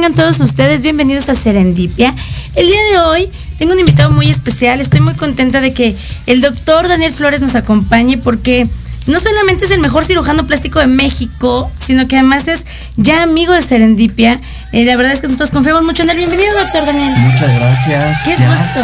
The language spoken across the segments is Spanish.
tengan todos ustedes. Bienvenidos a Serendipia. El día de hoy tengo un invitado muy especial. Estoy muy contenta de que el doctor Daniel Flores nos acompañe porque no solamente es el mejor cirujano plástico de México, sino que además es ya amigo de Serendipia. Eh, la verdad es que nosotros confiamos mucho en él. Bienvenido, doctor Daniel. Muchas gracias. Qué gusto.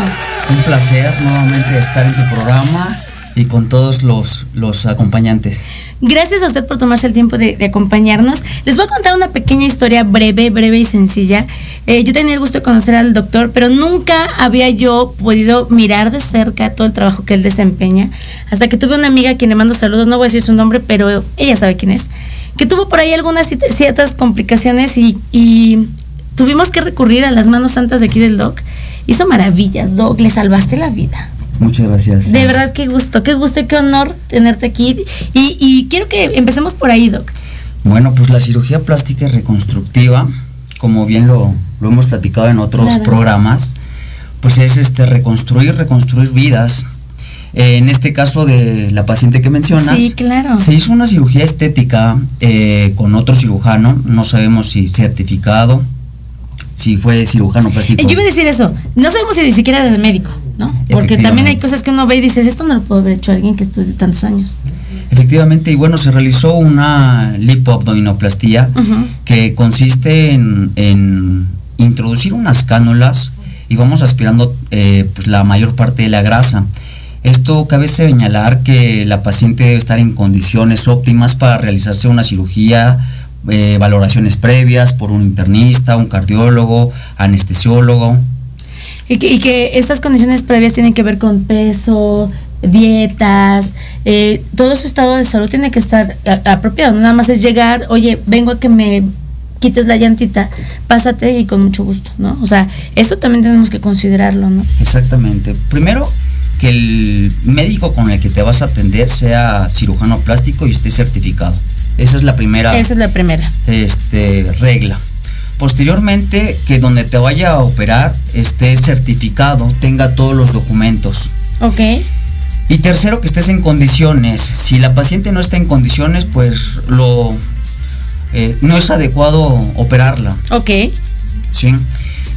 Un placer nuevamente estar en tu programa y con todos los, los acompañantes. Gracias a usted por tomarse el tiempo de, acompañarnos. Les voy a contar una pequeña historia breve, breve y sencilla. Eh, yo tenía el gusto de conocer al doctor, pero nunca había yo podido mirar de cerca todo el trabajo que él desempeña. Hasta que tuve una amiga a quien le mando saludos, no voy a decir su nombre, pero ella sabe quién es, que tuvo por ahí algunas ciertas complicaciones y, y tuvimos que recurrir a las manos santas de aquí del doc. Hizo maravillas, doc, le salvaste la vida. Muchas gracias. De verdad, qué gusto, qué gusto y qué honor tenerte aquí. Y, quiero que empecemos por ahí, Doc. Bueno, pues la cirugía plástica reconstructiva, como bien lo, hemos platicado en otros programas, pues es este reconstruir, reconstruir vidas. Eh, en este caso de la paciente que mencionas, sí, claro. se hizo una cirugía estética eh, con otro cirujano, no sabemos si certificado, si fue cirujano plástico. Yo iba a decir eso, no sabemos si ni siquiera eres médico. ¿no? Porque también hay cosas que uno ve y dices, esto no lo puede haber hecho alguien que estudió tantos años. Efectivamente, y bueno, se realizó una lipoabdominoplastía que consiste en, introducir unas cánulas y vamos aspirando eh, pues, la mayor parte de la grasa. Esto cabe señalar que la paciente debe estar en condiciones óptimas para realizarse una cirugía, eh, valoraciones previas por un internista, un cardiólogo, anestesiólogo, y que, estas condiciones previas tienen que ver con peso, dietas, eh, todo su estado de salud tiene que estar apropiado. Nada más es llegar, oye, vengo a que me quites la llantita, pásate y con mucho gusto, ¿no? O sea, eso también tenemos que considerarlo, ¿no? Exactamente. Primero, que el médico con el que te vas a atender sea cirujano plástico y esté certificado. Esa es la primera. Esa es la primera. Este, regla. Posteriormente, que donde te vaya a operar esté certificado, tenga todos los documentos. Ok. Y tercero, que estés en condiciones. Si la paciente no está en condiciones, pues lo eh, no es adecuado operarla. Ok. Sí.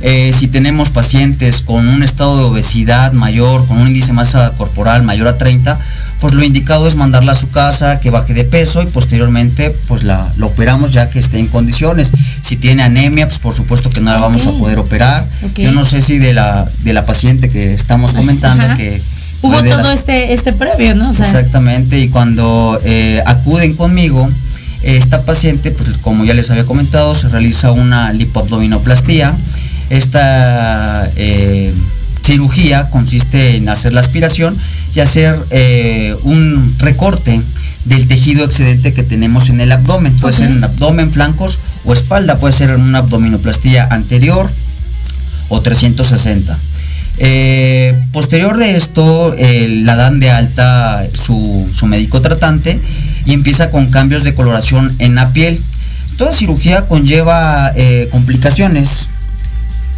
Eh, si tenemos pacientes con un estado de obesidad mayor, con un índice de masa corporal mayor a 30, pues lo indicado es mandarla a su casa, que baje de peso y posteriormente pues la, operamos ya que esté en condiciones. Si tiene anemia, pues por supuesto que no la vamos a poder operar. Yo no sé si de la, de la paciente que estamos comentando que... Hubo todo este, este previo, ¿no? Exactamente, y cuando eh, acuden conmigo, esta paciente, pues como ya les había comentado, se realiza una lipoabdominoplastía. Esta eh, cirugía consiste en hacer la aspiración y hacer eh, un recorte del tejido excedente que tenemos en el abdomen. Puede ser en abdomen, flancos o espalda. Puede ser en una abdominoplastía anterior o 360. Eh, posterior de esto, la dan de alta su, médico tratante y empieza con cambios de coloración en la piel. Toda cirugía conlleva eh, complicaciones.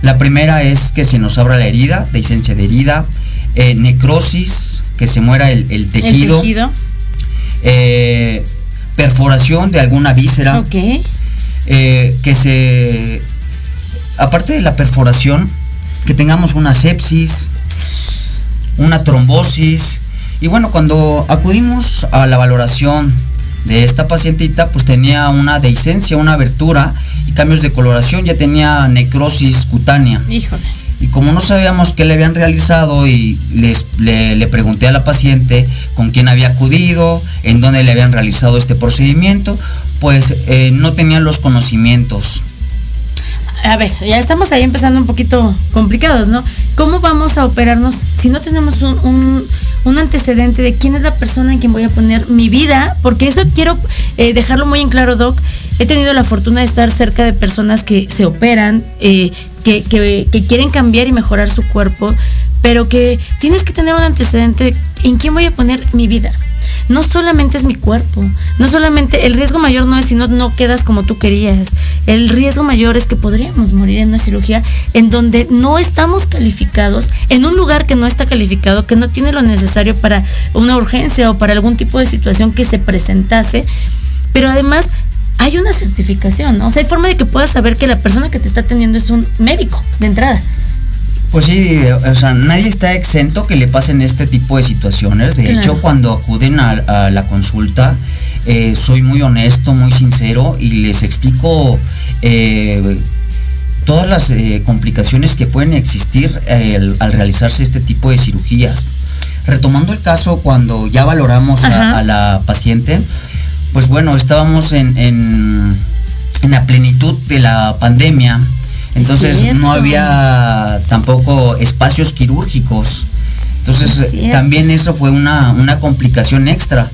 La primera es que se nos abra la herida, esencia de herida, necrosis, que se muera el, tejido. Eh, perforación de alguna víscera. Eh, que se. Aparte de la perforación, que tengamos una sepsis, una trombosis. Y bueno, cuando acudimos a la valoración de esta pacientita, pues tenía una dehiscencia, una abertura y cambios de coloración, ya tenía necrosis cutánea. Híjole. Y como no sabíamos qué le habían realizado y les, le, pregunté a la paciente con quién había acudido, en dónde le habían realizado este procedimiento, pues eh, no tenían los conocimientos. A ver, ya estamos ahí empezando un poquito complicados, ¿no? ¿Cómo vamos a operarnos si no tenemos un, antecedente de quién es la persona en quien voy a poner mi vida? Porque eso quiero eh, dejarlo muy en claro, Doc. He tenido la fortuna de estar cerca de personas que se operan, eh, que, quieren cambiar y mejorar su cuerpo, pero que tienes que tener un antecedente en quién voy a poner mi vida. No solamente es mi cuerpo, no solamente el riesgo mayor no es si no, no quedas como tú querías, el riesgo mayor es que podríamos morir en una cirugía en donde no estamos calificados, en un lugar que no está calificado, que no tiene lo necesario para una urgencia o para algún tipo de situación que se presentase, pero además hay una certificación, ¿no? O sea, hay forma de que puedas saber que la persona que te está atendiendo es un médico de entrada. Pues sí, o sea, nadie está exento que le pasen este tipo de situaciones. De hecho, cuando acuden a, la consulta, eh, soy muy honesto, muy sincero y les explico eh, todas las eh, complicaciones que pueden existir al realizarse este tipo de cirugías. Retomando el caso, cuando ya valoramos a, la paciente, pues bueno, estábamos en, en, en la plenitud de la pandemia entonces no había tampoco espacios quirúrgicos. Entonces también eso fue una, complicación extra,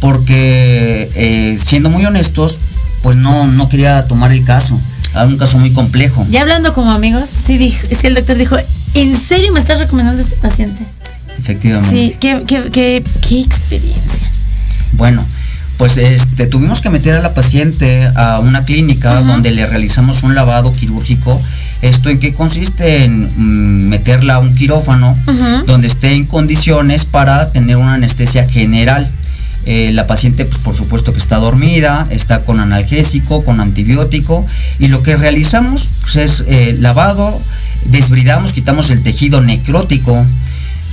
porque eh, siendo muy honestos, pues no, no quería tomar el caso. Era un caso muy complejo. Ya hablando como amigos, sí, dijo, sí el doctor dijo, ¿en serio me estás recomendando a este paciente? Efectivamente. Sí, qué, qué, qué, qué experiencia. Bueno, pues este, tuvimos que meter a la paciente a una clínica donde le realizamos un lavado quirúrgico. ¿Esto en qué consiste? En mm, meterla a un quirófano donde esté en condiciones para tener una anestesia general. Eh, la paciente, pues por supuesto que está dormida, está con analgésico, con antibiótico, y lo que realizamos pues, es eh, lavado, desbridamos, quitamos el tejido necrótico,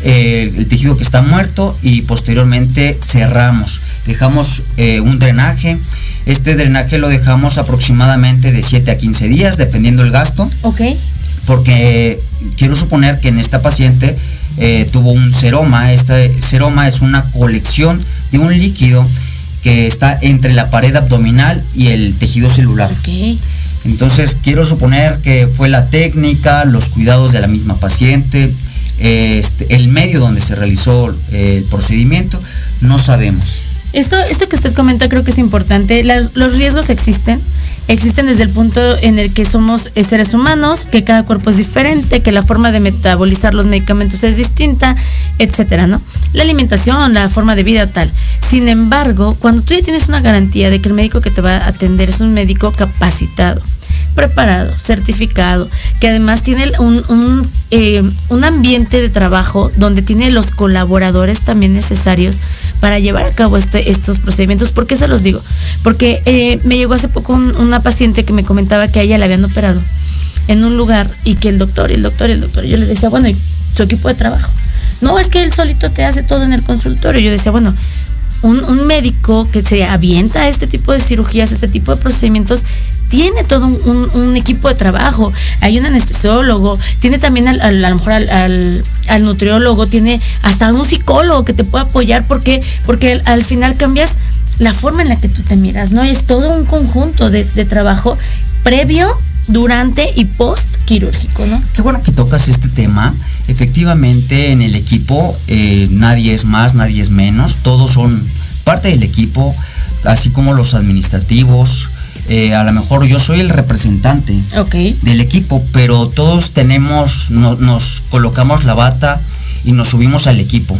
eh, el tejido que está muerto y posteriormente cerramos dejamos eh, un drenaje. Este drenaje lo dejamos aproximadamente de 7 a 15 días, dependiendo el gasto. Ok. Porque quiero suponer que en esta paciente eh, tuvo un seroma. Este seroma es una colección de un líquido que está entre la pared abdominal y el tejido celular. Ok. Entonces quiero suponer que fue la técnica, los cuidados de la misma paciente, este, el medio donde se realizó eh, el procedimiento, no sabemos. Esto, esto que usted comenta creo que es importante. los riesgos existen. Existen desde el punto en el que somos eh, seres humanos, que cada cuerpo es diferente, que la forma de metabolizar los medicamentos es distinta, etcétera, ¿no? La alimentación, la forma de vida tal. Sin embargo, cuando tú ya tienes una garantía de que el médico que te va a atender es un médico capacitado, preparado, certificado, que además tiene un, un, eh, un ambiente de trabajo donde tiene los colaboradores también necesarios para llevar a cabo este, estos procedimientos. ¿Por qué se los digo? Porque eh, me llegó hace poco una paciente que me comentaba que a ella la habían operado en un lugar y que el doctor, el doctor, el doctor, yo le decía, bueno, ¿y su equipo de trabajo? No, es que él solito te hace todo en el consultorio. Yo decía, bueno, un, médico que se avienta a este tipo de cirugías, este tipo de procedimientos, tiene todo un, equipo de trabajo. Hay un anestesiólogo, tiene también al, a lo mejor al, nutriólogo, tiene hasta un psicólogo que te puede apoyar porque, porque al, final cambias la forma en la que tú te miras, ¿no? es todo un conjunto de, de trabajo previo, durante y post quirúrgico, ¿no? Qué bueno que tocas este tema Efectivamente, en el equipo eh, nadie es más, nadie es menos, todos son parte del equipo, así como los administrativos. Eh, a lo mejor yo soy el representante del equipo, pero todos tenemos, nos colocamos la bata y nos subimos al equipo.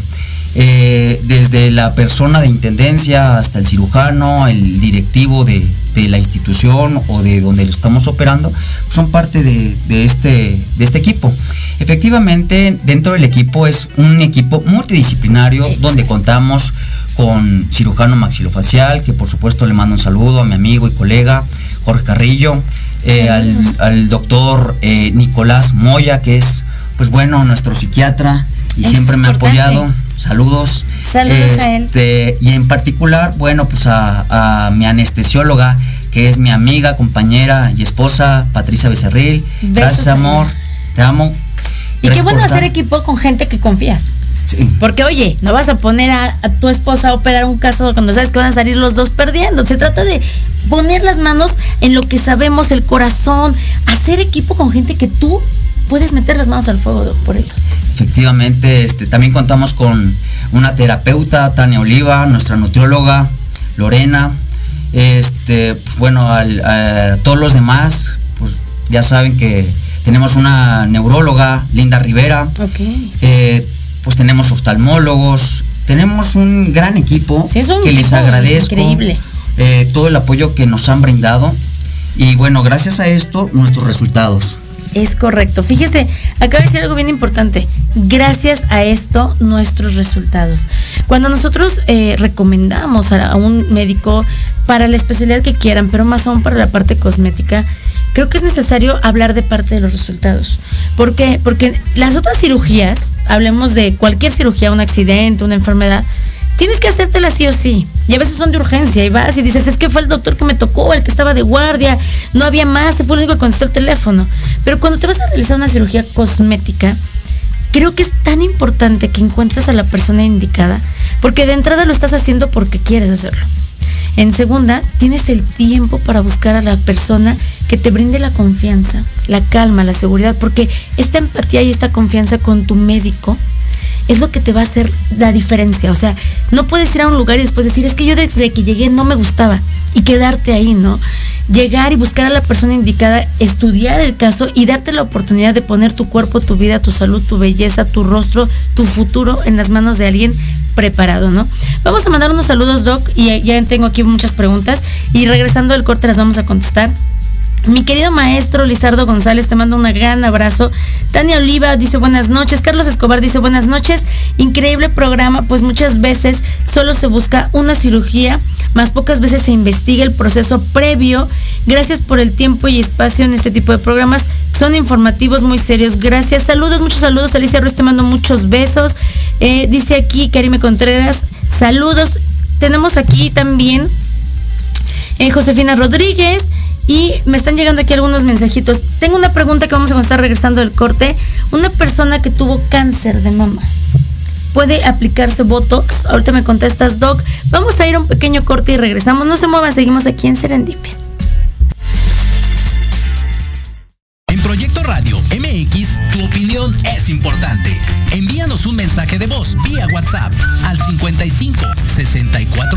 Eh, desde la persona de intendencia hasta el cirujano, el directivo de, la institución o de donde estamos operando, son parte de, este, de este equipo. Efectivamente, dentro del equipo es un equipo multidisciplinario donde contamos con cirujano maxilofacial, que por supuesto le mando un saludo a mi amigo y colega Jorge Carrillo, eh, al, doctor eh, Nicolás Moya, que es, pues bueno, nuestro psiquiatra y siempre me ha apoyado Saludos. Saludos a él. Este, y en particular, bueno, pues a, mi anestesióloga, que es mi amiga, compañera y esposa, Patricia Becerril. Gracias, amor. Te amo. Y qué bueno hacer equipo con gente que confías. Sí. Porque oye, no vas a poner a, tu esposa a operar un caso cuando sabes que van a salir los dos perdiendo. Se trata de poner las manos en lo que sabemos, el corazón, hacer equipo con gente que tú puedes meter las manos al fuego por ellos. Efectivamente, este, también contamos con una terapeuta, Tania Oliva, nuestra nutrióloga, Lorena. Este, pues bueno, a todos los demás, pues ya saben que tenemos una neuróloga, Linda Rivera. Eh, pues tenemos oftalmólogos, tenemos un gran equipo que les agradezco increíble. Eh, todo el apoyo que nos han brindado. Y bueno, gracias a esto, nuestros resultados. Es correcto. Fíjese, acaba de decir algo bien importante. Gracias a esto, nuestros resultados. Cuando nosotros eh, recomendamos a un médico, para la especialidad que quieran, pero más aún para la parte cosmética, creo que es necesario hablar de parte de los resultados. ¿Por qué? Porque las otras cirugías, hablemos de cualquier cirugía, un accidente, una enfermedad, tienes que hacértela sí o sí. Y a veces son de urgencia y vas y dices, es que fue el doctor que me tocó, el que estaba de guardia, no había más, fue el único que contestó el teléfono. Pero cuando te vas a realizar una cirugía cosmética, creo que es tan importante que encuentres a la persona indicada, porque de entrada lo estás haciendo porque quieres hacerlo. En segunda, tienes el tiempo para buscar a la persona que te brinde la confianza, la calma, la seguridad, porque esta empatía y esta confianza con tu médico es lo que te va a hacer la diferencia. O sea, no puedes ir a un lugar y después decir, es que yo desde que llegué no me gustaba y quedarte ahí, ¿no? Llegar y buscar a la persona indicada, estudiar el caso y darte la oportunidad de poner tu cuerpo, tu vida, tu salud, tu belleza, tu rostro, tu futuro en las manos de alguien preparado, ¿no? Vamos a mandar unos saludos, Doc, y ya tengo aquí muchas preguntas y regresando del corte las vamos a contestar. Mi querido maestro Lizardo González, te mando un gran abrazo. Tania Oliva dice buenas noches. Carlos Escobar dice buenas noches. Increíble programa, pues muchas veces solo se busca una cirugía, más pocas veces se investiga el proceso previo. Gracias por el tiempo y espacio en este tipo de programas. Son informativos muy serios. Gracias. Saludos, muchos saludos. Alicia Ruiz, te mando muchos besos. Eh, dice aquí Karime Contreras, saludos. Tenemos aquí también eh, Josefina Rodríguez. Y me están llegando aquí algunos mensajitos. Tengo una pregunta que vamos a contestar regresando del corte. Una persona que tuvo cáncer de mama. ¿Puede aplicarse Botox? Ahorita me contestas, Doc. Vamos a ir a un pequeño corte y regresamos. No se muevan, seguimos aquí en Serendipia. En Proyecto Radio MX, tu opinión es importante. Envíanos un mensaje de voz vía WhatsApp al 55 64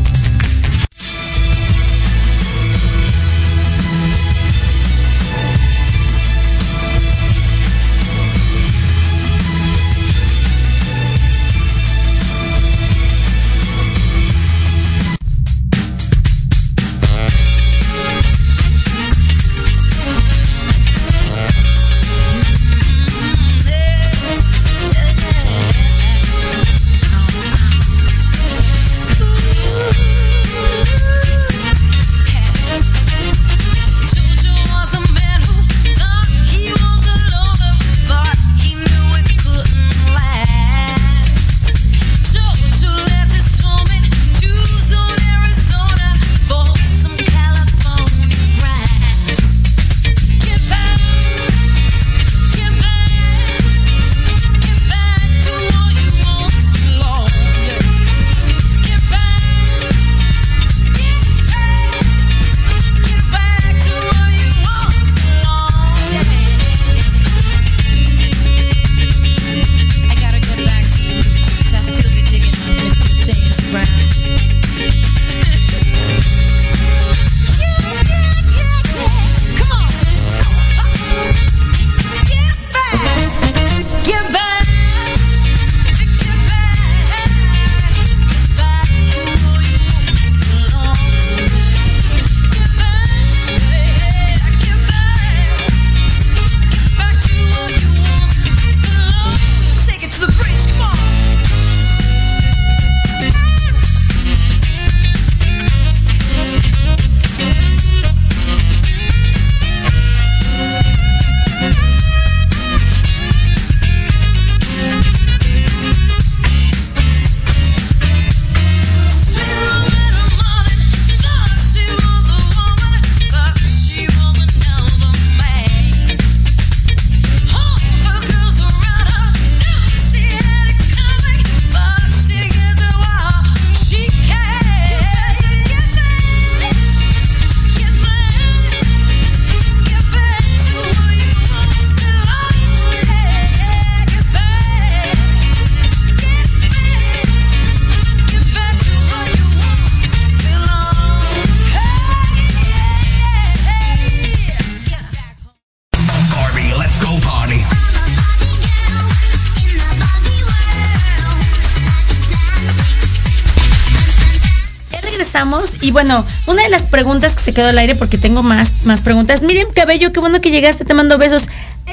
Y bueno, una de las preguntas que se quedó al aire porque tengo más, más preguntas. Miriam Cabello, qué bueno que llegaste, te mando besos.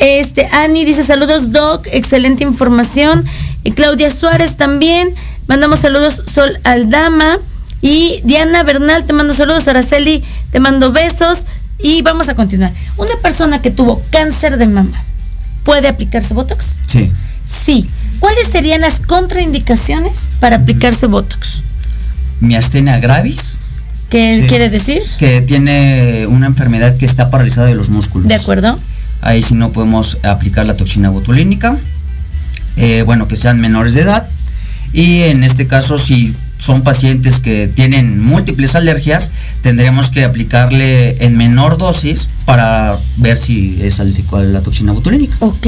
Este, Ani dice saludos Doc, excelente información. Y Claudia Suárez también, mandamos saludos Sol Aldama. Y Diana Bernal, te mando saludos. Araceli, te mando besos. Y vamos a continuar. Una persona que tuvo cáncer de mama, ¿puede aplicarse Botox? Sí. Sí. ¿Cuáles serían las contraindicaciones para aplicarse Botox? Miastenia gravis. ¿Qué Sí. quiere decir? Que tiene una enfermedad que está paralizada de los músculos. ¿De acuerdo? Ahí sí no podemos aplicar la toxina botulínica. Eh, bueno, que sean menores de edad. Y en este caso, si son pacientes que tienen múltiples alergias, tendremos que aplicarle en menor dosis para ver si es alérgico a la toxina botulínica. Ok,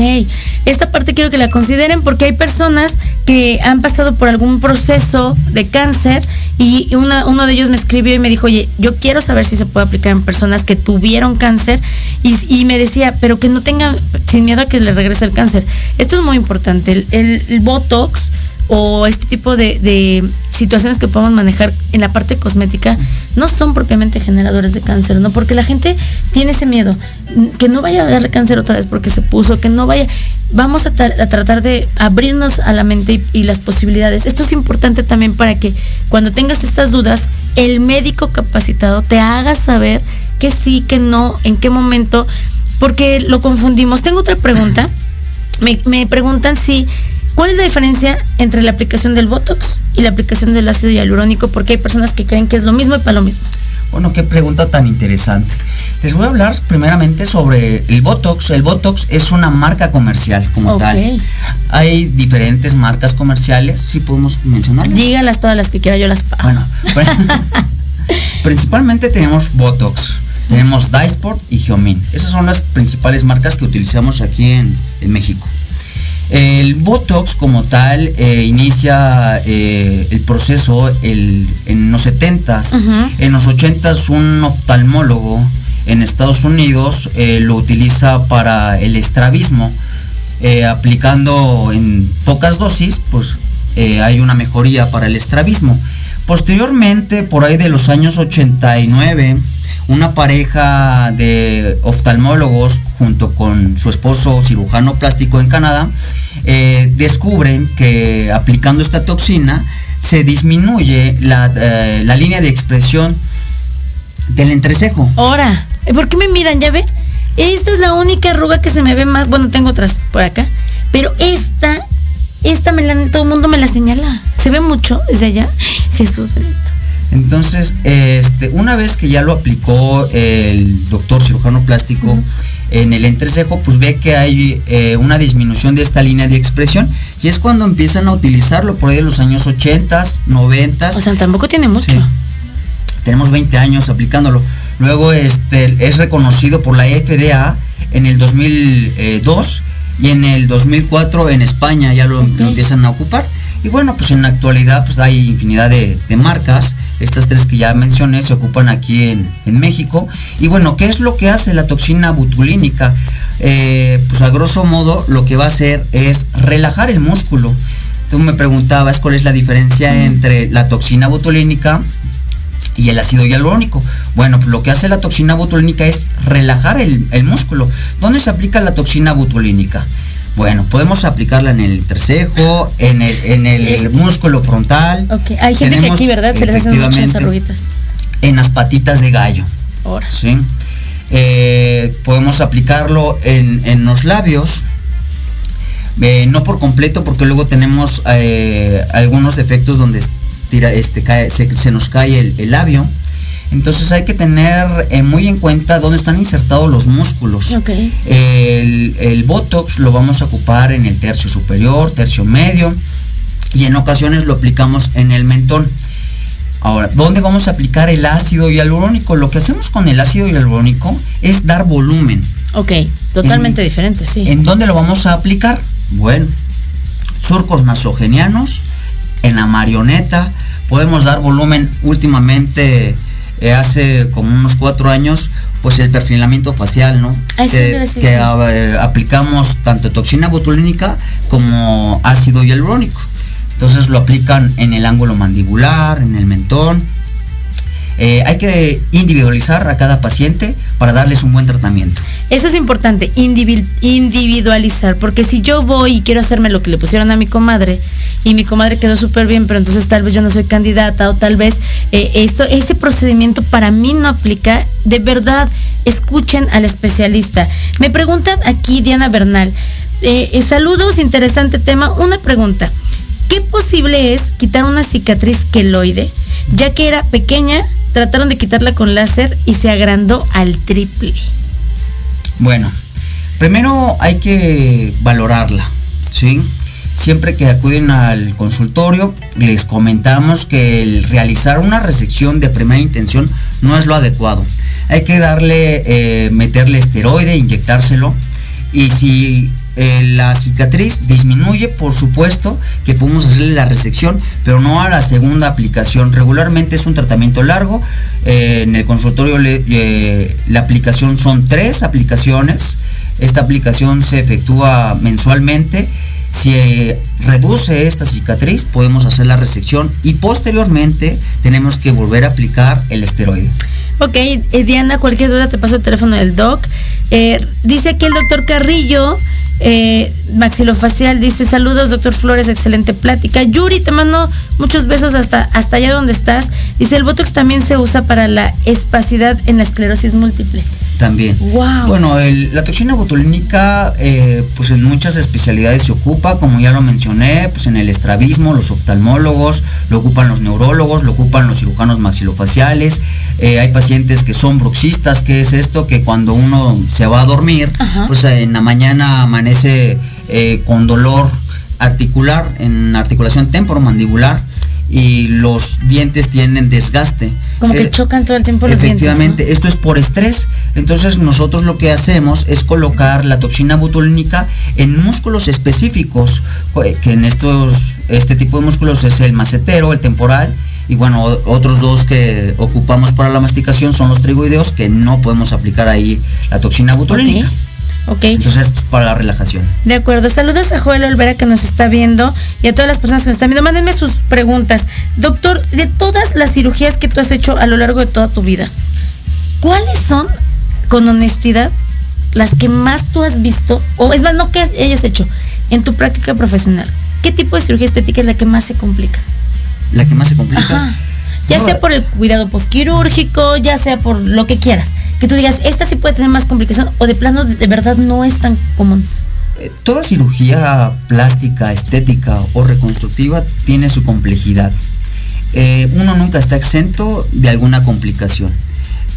esta parte quiero que la consideren porque hay personas que han pasado por algún proceso de cáncer y una- uno de ellos me escribió y me dijo, oye, yo quiero saber si se puede aplicar en personas que tuvieron cáncer y, me decía, pero que no tengan, sin miedo a que le regrese el cáncer. Esto es muy importante, el- el Botox o este tipo de, de situaciones que podemos manejar en la parte cosmética no son propiamente generadores de cáncer, ¿no? Porque la gente tiene ese miedo, que no vaya a darle cáncer otra vez porque se puso, que no vaya. Vamos a, tra- a tratar de abrirnos a la mente y, y las posibilidades. Esto es importante también para que cuando tengas estas dudas, el médico capacitado te haga saber que sí, que no, en qué momento, porque lo confundimos. Tengo otra pregunta. Me, me preguntan si, ¿cuál es la diferencia entre la aplicación del Botox y la aplicación del ácido hialurónico? Porque hay personas que creen que es lo mismo y para lo mismo. Bueno, qué pregunta tan interesante. Les voy a hablar primeramente sobre el Botox. El Botox es una marca comercial como tal. Hay diferentes marcas comerciales, si podemos mencionarlas. Dígalas todas las que quiera, yo las pago. Bueno, principalmente tenemos Botox, tenemos Dysport y Geomin. Esas son las principales marcas que utilizamos aquí en, en México. El Botox como tal eh, inicia eh, el proceso el- en los 70s. Ujú. En los 80s un oftalmólogo en Estados Unidos eh, lo utiliza para el estrabismo. Aplicando en pocas dosis, pues hay una mejoría para el estrabismo. Posteriormente, por ahí de los años 89, una pareja de oftalmólogos junto con su esposo cirujano plástico en Canadá eh, descubren que aplicando esta toxina se disminuye la, eh, la línea de expresión del entrecejo. Ahora, ¿por qué me miran? ¿Ya ve? Esta es la única arruga que se me ve más. Bueno, tengo otras por acá. Pero esta, esta me la, todo el mundo me la señala. ¿Se ve mucho desde allá? Jesús bendito. Entonces, este, una vez que ya lo aplicó el doctor cirujano plástico en el entrecejo, pues ve que hay eh, una disminución de esta línea de expresión y es cuando empiezan a utilizarlo por ahí de los años 80, 90. O sea, tampoco tiene mucho. Sí. Tenemos 20 años aplicándolo. Luego este, es reconocido por la FDA en el 2002 y en el 2004 en España ya lo empiezan a ocupar. Y bueno, pues en la actualidad pues hay infinidad de, de marcas. Estas tres que ya mencioné se ocupan aquí en, en México. Y bueno, ¿qué es lo que hace la toxina butulínica? Eh, pues a grosso modo lo que va a hacer es relajar el músculo. Tú me preguntabas cuál es la diferencia entre la toxina botulínica y el ácido hialurónico. Bueno, pues lo que hace la toxina botulínica es relajar el, el músculo. ¿Dónde se aplica la toxina botulínica? Bueno, podemos aplicarla en el entrecejo, en el, en el músculo frontal. Ok, hay gente que Tenemos, aquí, ¿verdad? Se les hacen muchas arruguitas. En las patitas de gallo. Ahora. ¿sí? Eh, podemos aplicarlo en, en los labios. eh, no por completo, porque luego tenemos eh, algunos defectos donde tira, este, cae- se, se nos cae el, el labio. Entonces hay que tener eh, muy en cuenta dónde están insertados los músculos. El, el Botox lo vamos a ocupar en el tercio superior, tercio medio y en ocasiones lo aplicamos en el mentón. Ahora, ¿dónde vamos a aplicar el ácido hialurónico? Lo que hacemos con el ácido hialurónico es dar volumen. Ok, totalmente En- diferente, sí. ¿En dónde lo vamos a aplicar? Bueno, surcos nasogenianos, en la marioneta, podemos dar volumen últimamente, eh, hace como unos cuatro años, pues el perfilamiento facial, ¿no? Sí, que gracias, que, sí. aplicamos tanto toxina botulínica como ácido hialurónico. Entonces lo aplican en el ángulo mandibular, en el mentón. Eh, hay que individualizar a cada paciente para darles un buen tratamiento. Eso es importante, individualizar, porque si yo voy y quiero hacerme lo que le pusieron a mi comadre y mi comadre quedó súper bien, pero entonces tal vez yo no soy candidata o tal vez eh, ese procedimiento para mí no aplica, de verdad, escuchen al especialista. Me preguntan aquí Diana Bernal, eh, eh, saludos, interesante tema, una pregunta. ¿Qué posible es quitar una cicatriz queloide, ya que era pequeña, trataron de quitarla con láser y se agrandó al triple? Bueno, primero hay que valorarla, ¿sí? Siempre que acuden al consultorio, les comentamos que el realizar una resección de primera intención no es lo adecuado. Hay que darle, eh, meterle esteroide, inyectárselo. Y si eh, la cicatriz disminuye, por supuesto que podemos hacerle la resección, pero no a la segunda aplicación. Regularmente es un tratamiento largo. Eh, en el consultorio la aplicación son tres aplicaciones. Esta aplicación se efectúa mensualmente. Si eh, reduce esta cicatriz, podemos hacer la resección y posteriormente tenemos que volver a aplicar el esteroide. Ok, Diana, cualquier duda te paso el teléfono del doc. dice aquí el doctor Carrillo eh, maxilofacial dice saludos doctor Flores, excelente plática. Yuri, te mando muchos besos hasta, hasta allá donde estás. Dice el Botox también se usa para la espacidad en la esclerosis múltiple. También. Wow. Bueno, la toxina botulínica eh, pues en muchas especialidades se ocupa, como ya lo mencioné, pues en el estrabismo, los oftalmólogos, lo ocupan los neurólogos, lo ocupan los cirujanos maxilofaciales. Eh, hay pacientes que son bruxistas, que es esto? Que cuando uno se va a dormir, pues en la mañana amanece eh, con dolor articular, en articulación temporomandibular y los dientes tienen desgaste. Como que eh, chocan todo el tiempo los Efectivamente, esto es por estrés. Entonces nosotros lo que hacemos es colocar la toxina botulínica en músculos específicos, que en estos, este tipo de músculos es el macetero, el temporal, y bueno, otros dos que ocupamos para la masticación son los trigoideos, que no podemos aplicar ahí la toxina botulínica. Ok. Entonces esto es para la relajación. De acuerdo. Saludos a Joel Olvera que nos está viendo y a todas las personas que nos están viendo. Mándenme sus preguntas. Doctor, de todas las cirugías que tú has hecho a lo largo de toda tu vida, ¿cuáles son, con honestidad, las que más tú has visto, o es más, no que hayas hecho, en tu práctica profesional? ¿Qué tipo de cirugía estética es la que más se complica? La que más se complica. Ya sea por el cuidado postquirúrgico, ya sea por lo que quieras que tú digas, esta sí puede tener más complicación o de plano de, verdad no es tan común? Eh, toda cirugía plástica, estética o reconstructiva tiene su complejidad. Eh, uno nunca está exento de alguna complicación.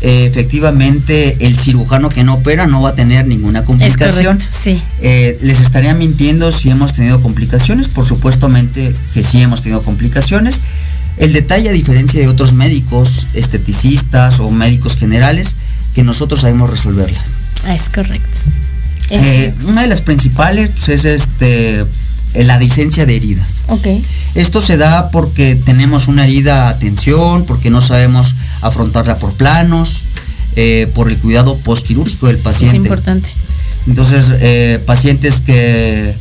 Eh, efectivamente, el cirujano que no opera no va a tener ninguna complicación. sí. les estaría mintiendo si hemos tenido complicaciones, por supuestamente que sí hemos tenido complicaciones. El detalle, a diferencia de otros médicos, esteticistas o médicos generales, que nosotros sabemos resolverlas. Es correcto. Eh, una de las principales pues, es este eh, la licencia de heridas. Okay. Esto se da porque tenemos una herida a tensión, porque no sabemos afrontarla por planos, eh, por el cuidado postquirúrgico del paciente. Es importante. Entonces, pacientes que,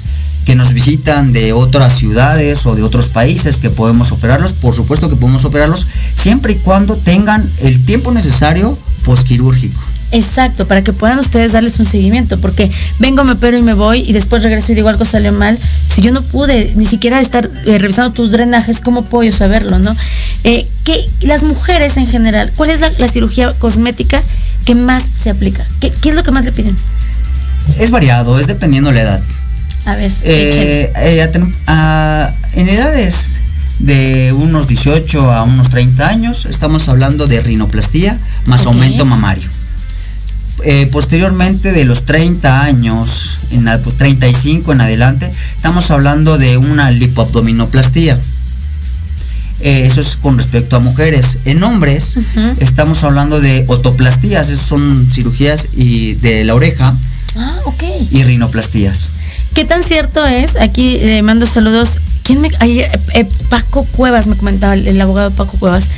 que nos visitan de otras ciudades o de otros países que podemos operarlos, por supuesto que podemos operarlos, siempre y cuando tengan el tiempo necesario posquirúrgico. Exacto, para que puedan ustedes darles un seguimiento, porque vengo, me opero y me voy y después regreso y digo algo salió mal. Si yo no pude ni siquiera estar eh, revisando tus drenajes, ¿cómo puedo yo saberlo, no? Eh, que las mujeres en general, ¿cuál es la, cirugía cosmética que más se aplica? ¿Qué, es lo que más le piden? Es variado, es dependiendo la edad. A ver, eh, en edades de unos 18 a unos 30 años, estamos hablando de rinoplastía más aumento mamario. Eh, posteriormente de los 30 años, en 35 en adelante, estamos hablando de una lipoabdominoplastía. Eh, eso es con respecto a mujeres. En hombres estamos hablando de otoplastías, esas son cirugías y de la oreja. Ah, y rinoplastías. ¿Qué tan cierto es? Aquí le mando saludos ¿Quién me, ayer, eh, Paco Cuevas me comentaba, el, abogado Paco Cuevas,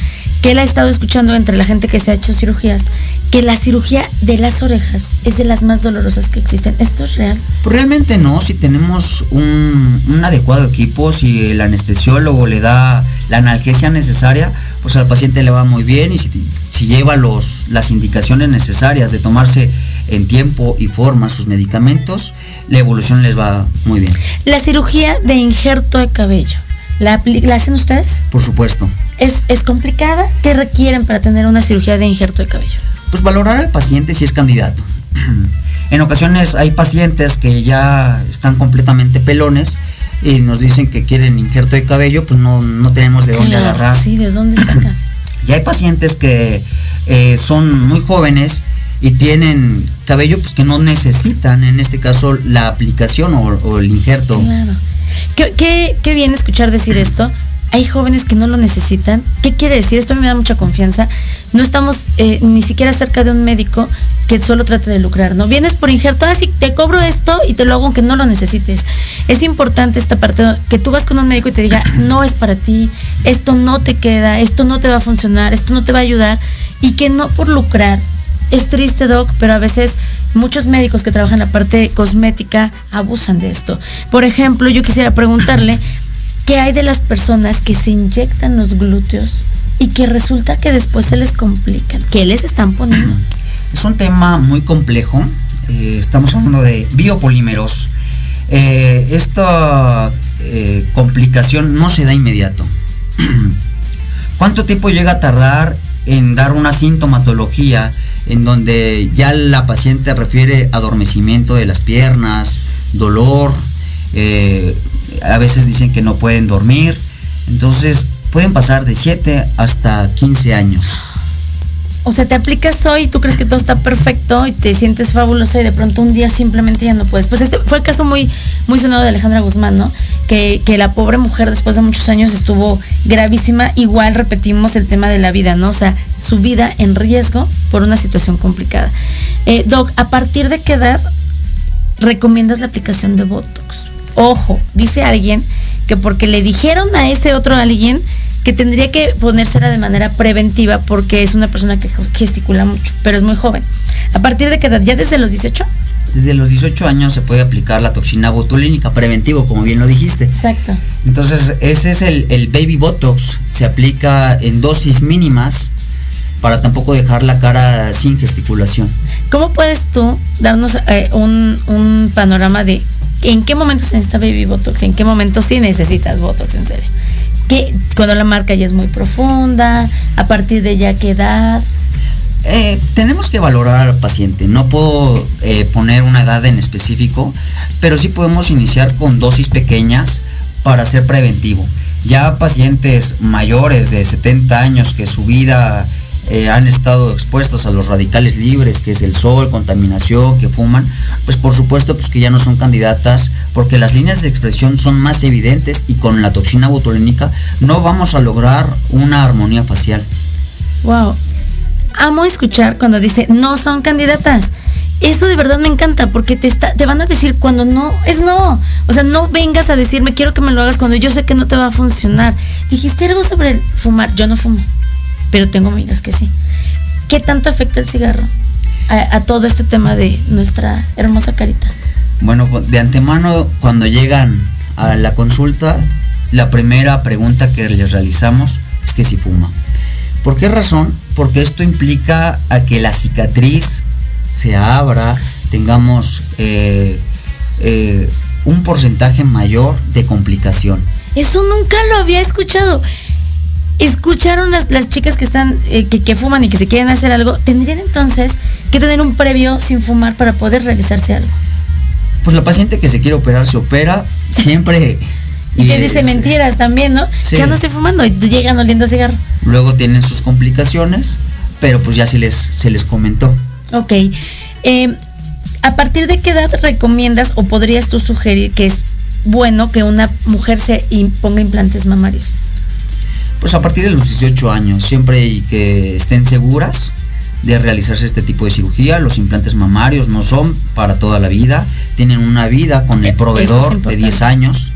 que él ha estado escuchando entre la gente que se ha hecho cirugías, que la cirugía de las orejas es de las más dolorosas que existen. ¿Esto es real? Pues realmente no, si tenemos un, adecuado equipo, si el anestesiólogo le da la analgesia necesaria, pues al paciente le va muy bien y si, si lleva los, las indicaciones necesarias de tomarse en tiempo y forma sus medicamentos, la evolución les va muy bien. La cirugía de injerto de cabello, ¿la, ¿la hacen ustedes? Por supuesto. ¿Es, ¿Es complicada? ¿Qué requieren para tener una cirugía de injerto de cabello? Pues valorar al paciente si es candidato. En ocasiones hay pacientes que ya están completamente pelones y nos dicen que quieren injerto de cabello, pues no, no tenemos de dónde agarrar. Sí, ¿de dónde sacas? Y hay pacientes que eh, son muy jóvenes y tienen cabello pues que no necesitan, en este caso, la aplicación o, o el injerto. Claro. ¿Qué, qué, qué bien escuchar decir esto. Hay jóvenes que no lo necesitan. ¿Qué quiere decir? Esto me da mucha confianza. No estamos eh, ni siquiera cerca de un médico que solo trate de lucrar, ¿no? Vienes por injerto, así te cobro esto y te lo hago aunque no lo necesites. Es importante esta parte que tú vas con un médico y te diga, no es para ti, esto no te queda, esto no te va a funcionar, esto no te va a ayudar y que no por lucrar. Es triste, Doc, pero a veces muchos médicos que trabajan en la parte cosmética abusan de esto. Por ejemplo, yo quisiera preguntarle, ¿qué hay de las personas que se inyectan los glúteos y que resulta que después se les complican? ¿Qué les están poniendo? Es un tema muy complejo. Eh, estamos hablando de biopolímeros. Eh, esta eh, complicación no se da inmediato. ¿Cuánto tiempo llega a tardar en dar una sintomatología en donde ya la paciente refiere adormecimiento de las piernas, dolor, eh, a veces dicen que no pueden dormir, entonces pueden pasar de 7 hasta 15 años. O sea, te aplicas hoy, tú crees que todo está perfecto y te sientes fabulosa y de pronto un día simplemente ya no puedes. Pues este fue el caso muy, muy sonado de Alejandra Guzmán, ¿no? Que, que la pobre mujer después de muchos años estuvo gravísima. Igual repetimos el tema de la vida, ¿no? O sea, su vida en riesgo por una situación complicada. Eh, Doc, ¿a partir de qué edad recomiendas la aplicación de Botox? Ojo, dice alguien que porque le dijeron a ese otro alguien que tendría que ponérsela de manera preventiva porque es una persona que gesticula mucho, pero es muy joven. ¿A partir de qué edad? ¿Ya desde los 18? Desde los 18 años se puede aplicar la toxina botulínica preventivo, como bien lo dijiste. Exacto. Entonces, ese es el, el baby botox. Se aplica en dosis mínimas para tampoco dejar la cara sin gesticulación. ¿Cómo puedes tú darnos eh, un, un panorama de en qué momento se necesita baby botox? ¿En qué momento sí necesitas botox en serio? Que cuando la marca ya es muy profunda, a partir de ya qué edad. Eh, tenemos que valorar al paciente. No puedo eh, poner una edad en específico, pero sí podemos iniciar con dosis pequeñas para ser preventivo. Ya pacientes mayores de 70 años que su vida eh, han estado expuestos a los radicales libres, que es el sol, contaminación, que fuman, pues por supuesto pues que ya no son candidatas porque las líneas de expresión son más evidentes y con la toxina botulínica no vamos a lograr una armonía facial. Wow. Amo escuchar cuando dice no son candidatas. Eso de verdad me encanta porque te, está, te van a decir cuando no, es no. O sea, no vengas a decirme quiero que me lo hagas cuando yo sé que no te va a funcionar. Dijiste algo sobre el fumar. Yo no fumo pero tengo amigas que sí. ¿Qué tanto afecta el cigarro a, a, todo este tema de nuestra hermosa carita? Bueno, de antemano, cuando llegan a la consulta, la primera pregunta que les realizamos es que si fuma. ¿Por qué razón? Porque esto implica a que la cicatriz se abra, tengamos eh, eh, un porcentaje mayor de complicación. Eso nunca lo había escuchado escucharon las, las chicas que están, eh, que, que, fuman y que se quieren hacer algo, tendrían entonces que tener un previo sin fumar para poder realizarse algo. Pues la paciente que se quiere operar se opera siempre. y, te dice mentiras también, ¿no? Sí. Ya no estoy fumando y llegan oliendo cigarro. Luego tienen sus complicaciones, pero pues ya se les, se les comentó. Ok. Eh, ¿A partir de qué edad recomiendas o podrías tú sugerir que es bueno que una mujer se ponga implantes mamarios? Pues a partir de los 18 años, siempre y que estén seguras de realizarse este tipo de cirugía. Los implantes mamarios no son para toda la vida, tienen una vida con el proveedor de 10 años.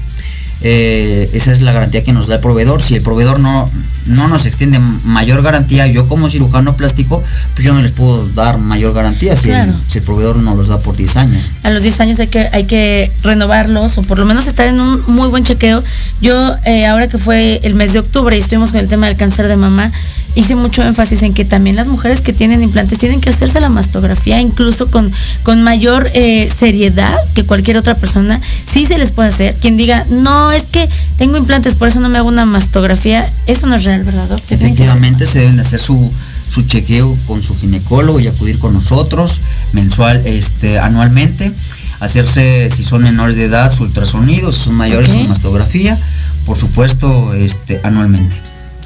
Eh, esa es la garantía que nos da el proveedor. Si el proveedor no, no nos extiende mayor garantía, yo como cirujano plástico, pues yo no les puedo dar mayor garantía si, claro. el, si el, proveedor no los da por 10 años. A los 10 años hay que, hay que renovarlos o por lo menos estar en un muy buen chequeo Yo, eh, ahora que fue el mes de octubre y estuvimos con el tema del cáncer de mama, hice mucho énfasis en que también las mujeres que tienen implantes tienen que hacerse la mastografía, incluso con, con mayor eh, seriedad que cualquier otra persona. Sí se les puede hacer. Quien diga, no, es que tengo implantes, por eso no me hago una mastografía, eso no es real, ¿verdad? Efectivamente, se deben de hacer su, su chequeo con su ginecólogo y acudir con nosotros mensual, este, anualmente, hacerse, si son menores de edad, su ultrasonido, si son mayores, su mastografía, por supuesto, este, anualmente.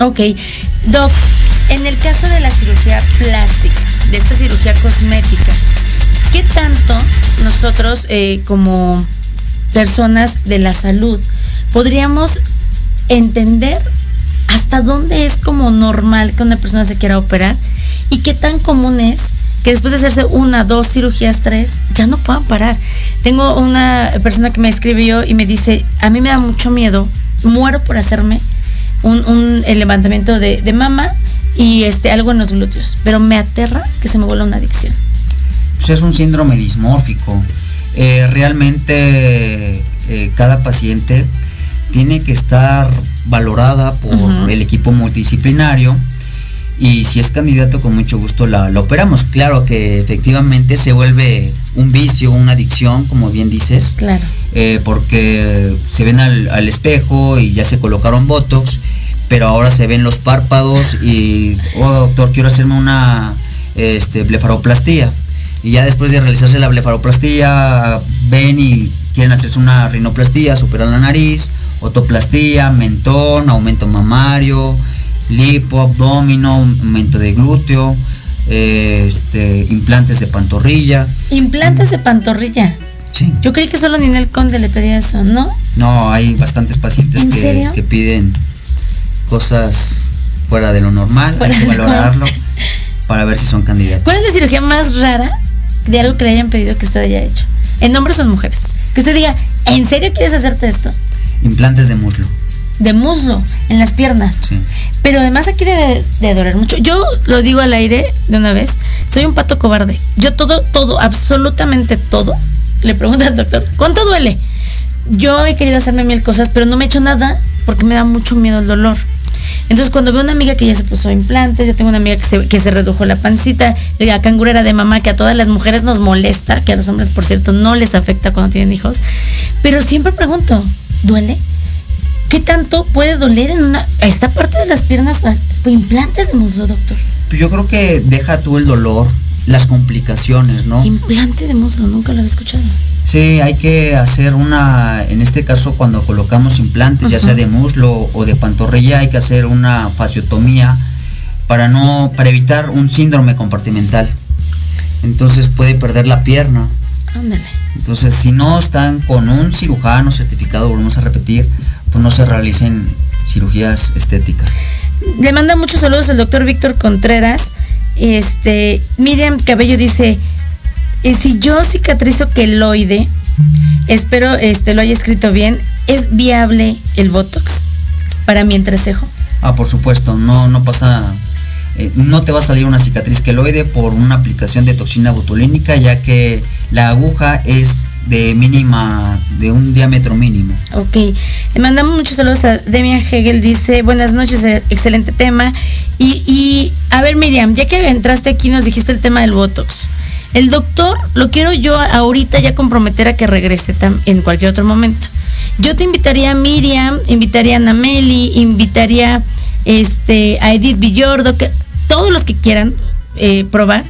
Ok. Doc, en el caso de la cirugía plástica, de esta cirugía cosmética, ¿qué tanto nosotros eh, como personas de la salud podríamos entender hasta dónde es como normal que una persona se quiera operar y qué tan común es que después de hacerse una, dos cirugías, tres, ya no puedan parar. Tengo una persona que me escribió y me dice, a mí me da mucho miedo, muero por hacerme un, levantamiento de, mama y este, algo en los glúteos, pero me aterra que se me vuelva una adicción. Pues es un síndrome dismórfico. Eh, realmente eh, cada paciente tiene que estar valorada por el equipo multidisciplinario y si es candidato con mucho gusto la, operamos. Claro que efectivamente se vuelve un vicio, una adicción, como bien dices. Claro. Eh, porque se ven al, al, espejo y ya se colocaron Botox pero ahora se ven los párpados y, oh doctor, quiero hacerme una este, blefaroplastía. Y ya después de realizarse la blefaroplastía, ven y quieren hacerse una rinoplastía, superar la nariz, otoplastía, mentón, aumento mamario, lipo, abdomino, aumento de glúteo, este, implantes de pantorrilla. ¿Implantes de pantorrilla? Sí. Yo creí que solo Ninel Conde le pedía eso, ¿no? No, hay bastantes pacientes que, que piden cosas fuera de lo normal, hay que valorarlo para ver si son candidatos. ¿Cuál es la cirugía más rara de algo que le hayan pedido que usted haya hecho? ¿En hombres o en mujeres? Que usted diga, ¿en serio quieres hacerte esto? Implantes de muslo. De muslo, en las piernas. Sí. Pero además aquí debe de doler mucho. Yo lo digo al aire de una vez, soy un pato cobarde. Yo todo, todo, absolutamente todo, le pregunto al doctor, ¿cuánto duele? Yo he querido hacerme mil cosas, pero no me he hecho nada porque me da mucho miedo el dolor. Entonces, cuando veo una amiga que ya se puso implantes, yo tengo una amiga que se, que se redujo la pancita, la cangurera de mamá, que a todas las mujeres nos molesta, que a los hombres, por cierto, no les afecta cuando tienen hijos. Pero siempre pregunto, ¿duele? ¿Qué tanto puede doler en una, esta parte de las piernas? Implantes de muslo, doctor. Pues yo creo que deja tú el dolor, las complicaciones, ¿no? Implante de muslo, nunca lo había escuchado. Sí, hay que hacer una, en este caso cuando colocamos implantes, ya sea de muslo o de pantorrilla, hay que hacer una fasciotomía para no, para evitar un síndrome compartimental. Entonces puede perder la pierna. Ándale. Entonces, si no están con un cirujano certificado, volvemos a repetir, pues no se realicen cirugías estéticas. Le manda muchos saludos al doctor Víctor Contreras. Este, Miriam Cabello dice, y si yo cicatrizo queloide, espero este, lo haya escrito bien, ¿es viable el Botox para mi entrecejo? Ah, por supuesto, no, no pasa, eh, no te va a salir una cicatriz queloide por una aplicación de toxina botulínica, ya que la aguja es de mínima, de un diámetro mínimo. Ok, mandamos muchos saludos a Demian Hegel, dice, buenas noches, eh, excelente tema. Y, y a ver Miriam, ya que entraste aquí nos dijiste el tema del Botox. El doctor lo quiero yo ahorita ya comprometer a que regrese en cualquier otro momento. Yo te invitaría a Miriam, invitaría a Nameli, invitaría este, a Edith Villordo, que, todos los que quieran eh, probar.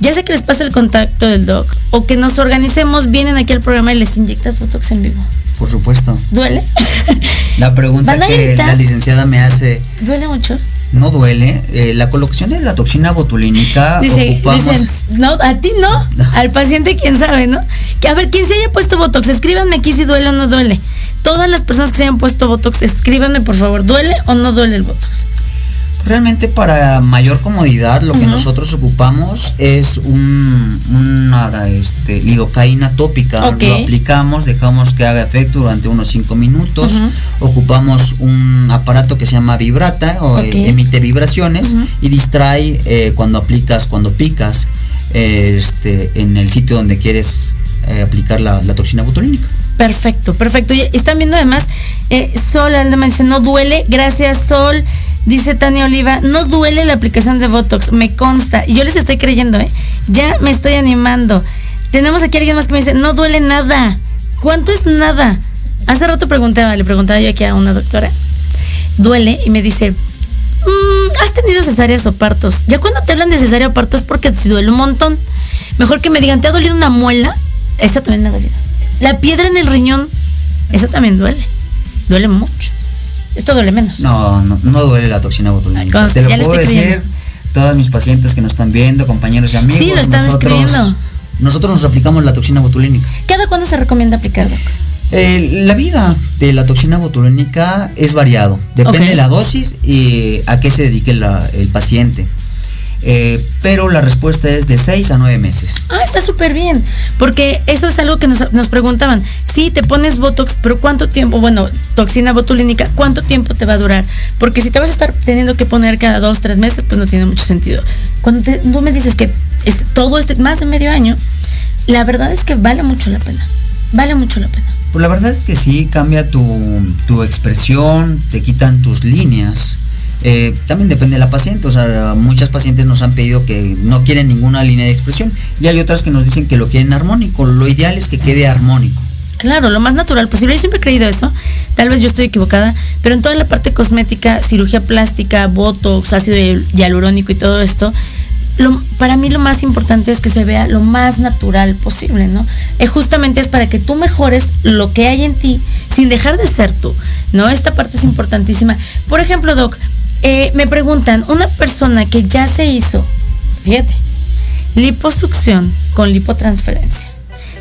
Ya sé que les pasa el contacto del doc o que nos organicemos, vienen aquí al programa y les inyectas Botox en vivo. Por supuesto. ¿Duele? La pregunta que la licenciada me hace. ¿Duele mucho? no duele. Eh, la colocación de la toxina botulínica Dice, Dicen, no, a ti no, al paciente quién sabe, ¿no? Que a ver, quien se haya puesto Botox, escríbanme aquí si duele o no duele. Todas las personas que se hayan puesto Botox, escríbanme por favor, ¿duele o no duele el Botox? Realmente para mayor comodidad lo que nosotros ocupamos es un, una este, lidocaína tópica. Lo aplicamos, dejamos que haga efecto durante unos 5 minutos. Ocupamos un aparato que se llama vibrata o emite vibraciones y distrae eh, cuando aplicas, cuando picas este, en el sitio donde quieres eh, aplicar la, toxina botulínica. Perfecto, perfecto. Y están viendo además Eh, Sol me dice, no duele. Gracias, Sol. Dice Tania Oliva, no duele la aplicación de Botox, me consta. Y yo les estoy creyendo, ¿eh? Ya me estoy animando. Tenemos aquí alguien más que me dice, no duele nada. ¿Cuánto es nada? Hace rato preguntaba, le preguntaba yo aquí a una doctora. Duele y me dice, mm, ¿has tenido cesáreas o partos? Ya cuando te hablan de cesárea o partos es porque te duele un montón. Mejor que me digan, ¿te ha dolido una muela? Esa también me ha dolido. La piedra en el riñón, esa también duele. Duele mucho. Esto duele menos. No, no, no duele la toxina botulínica. Te lo puedo decir, todas mis pacientes que nos están viendo, compañeros y amigos. Sí, lo están nosotros, Nosotros nos aplicamos la toxina botulínica. ¿Cada cuándo se recomienda aplicar, eh, la vida de la toxina botulínica es variado. Depende de la dosis y a qué se dedique el paciente. Eh, pero la respuesta es de 6 a 9 meses. Ah, está súper bien, porque eso es algo que nos, nos, preguntaban. Si te pones Botox, pero ¿cuánto tiempo? Bueno, toxina botulínica, ¿cuánto tiempo te va a durar? Porque si te vas a estar teniendo que poner cada 2, 3 meses, pues no tiene mucho sentido. Cuando tú me dices que es todo este, más de medio año, la verdad es que vale mucho la pena. Vale mucho la pena. Pues la verdad es que sí, cambia tu, tu expresión, te quitan tus líneas eh, también depende de la paciente, o sea, muchas pacientes nos han pedido que no quieren ninguna línea de expresión y hay otras que nos dicen que lo quieren armónico, lo ideal es que quede armónico. Claro, lo más natural posible. Yo siempre he creído eso. Tal vez yo estoy equivocada, pero en toda la parte cosmética, cirugía plástica, botox, ácido hialurónico y todo esto, para mí lo más importante es que se vea lo más natural posible, ¿no? Eh, justamente es para que tú mejores lo que hay en ti sin dejar de ser tú, ¿no? Esta parte es importantísima. Por ejemplo, Doc, eh, me preguntan, una persona que ya se hizo, fíjate, liposucción con lipotransferencia,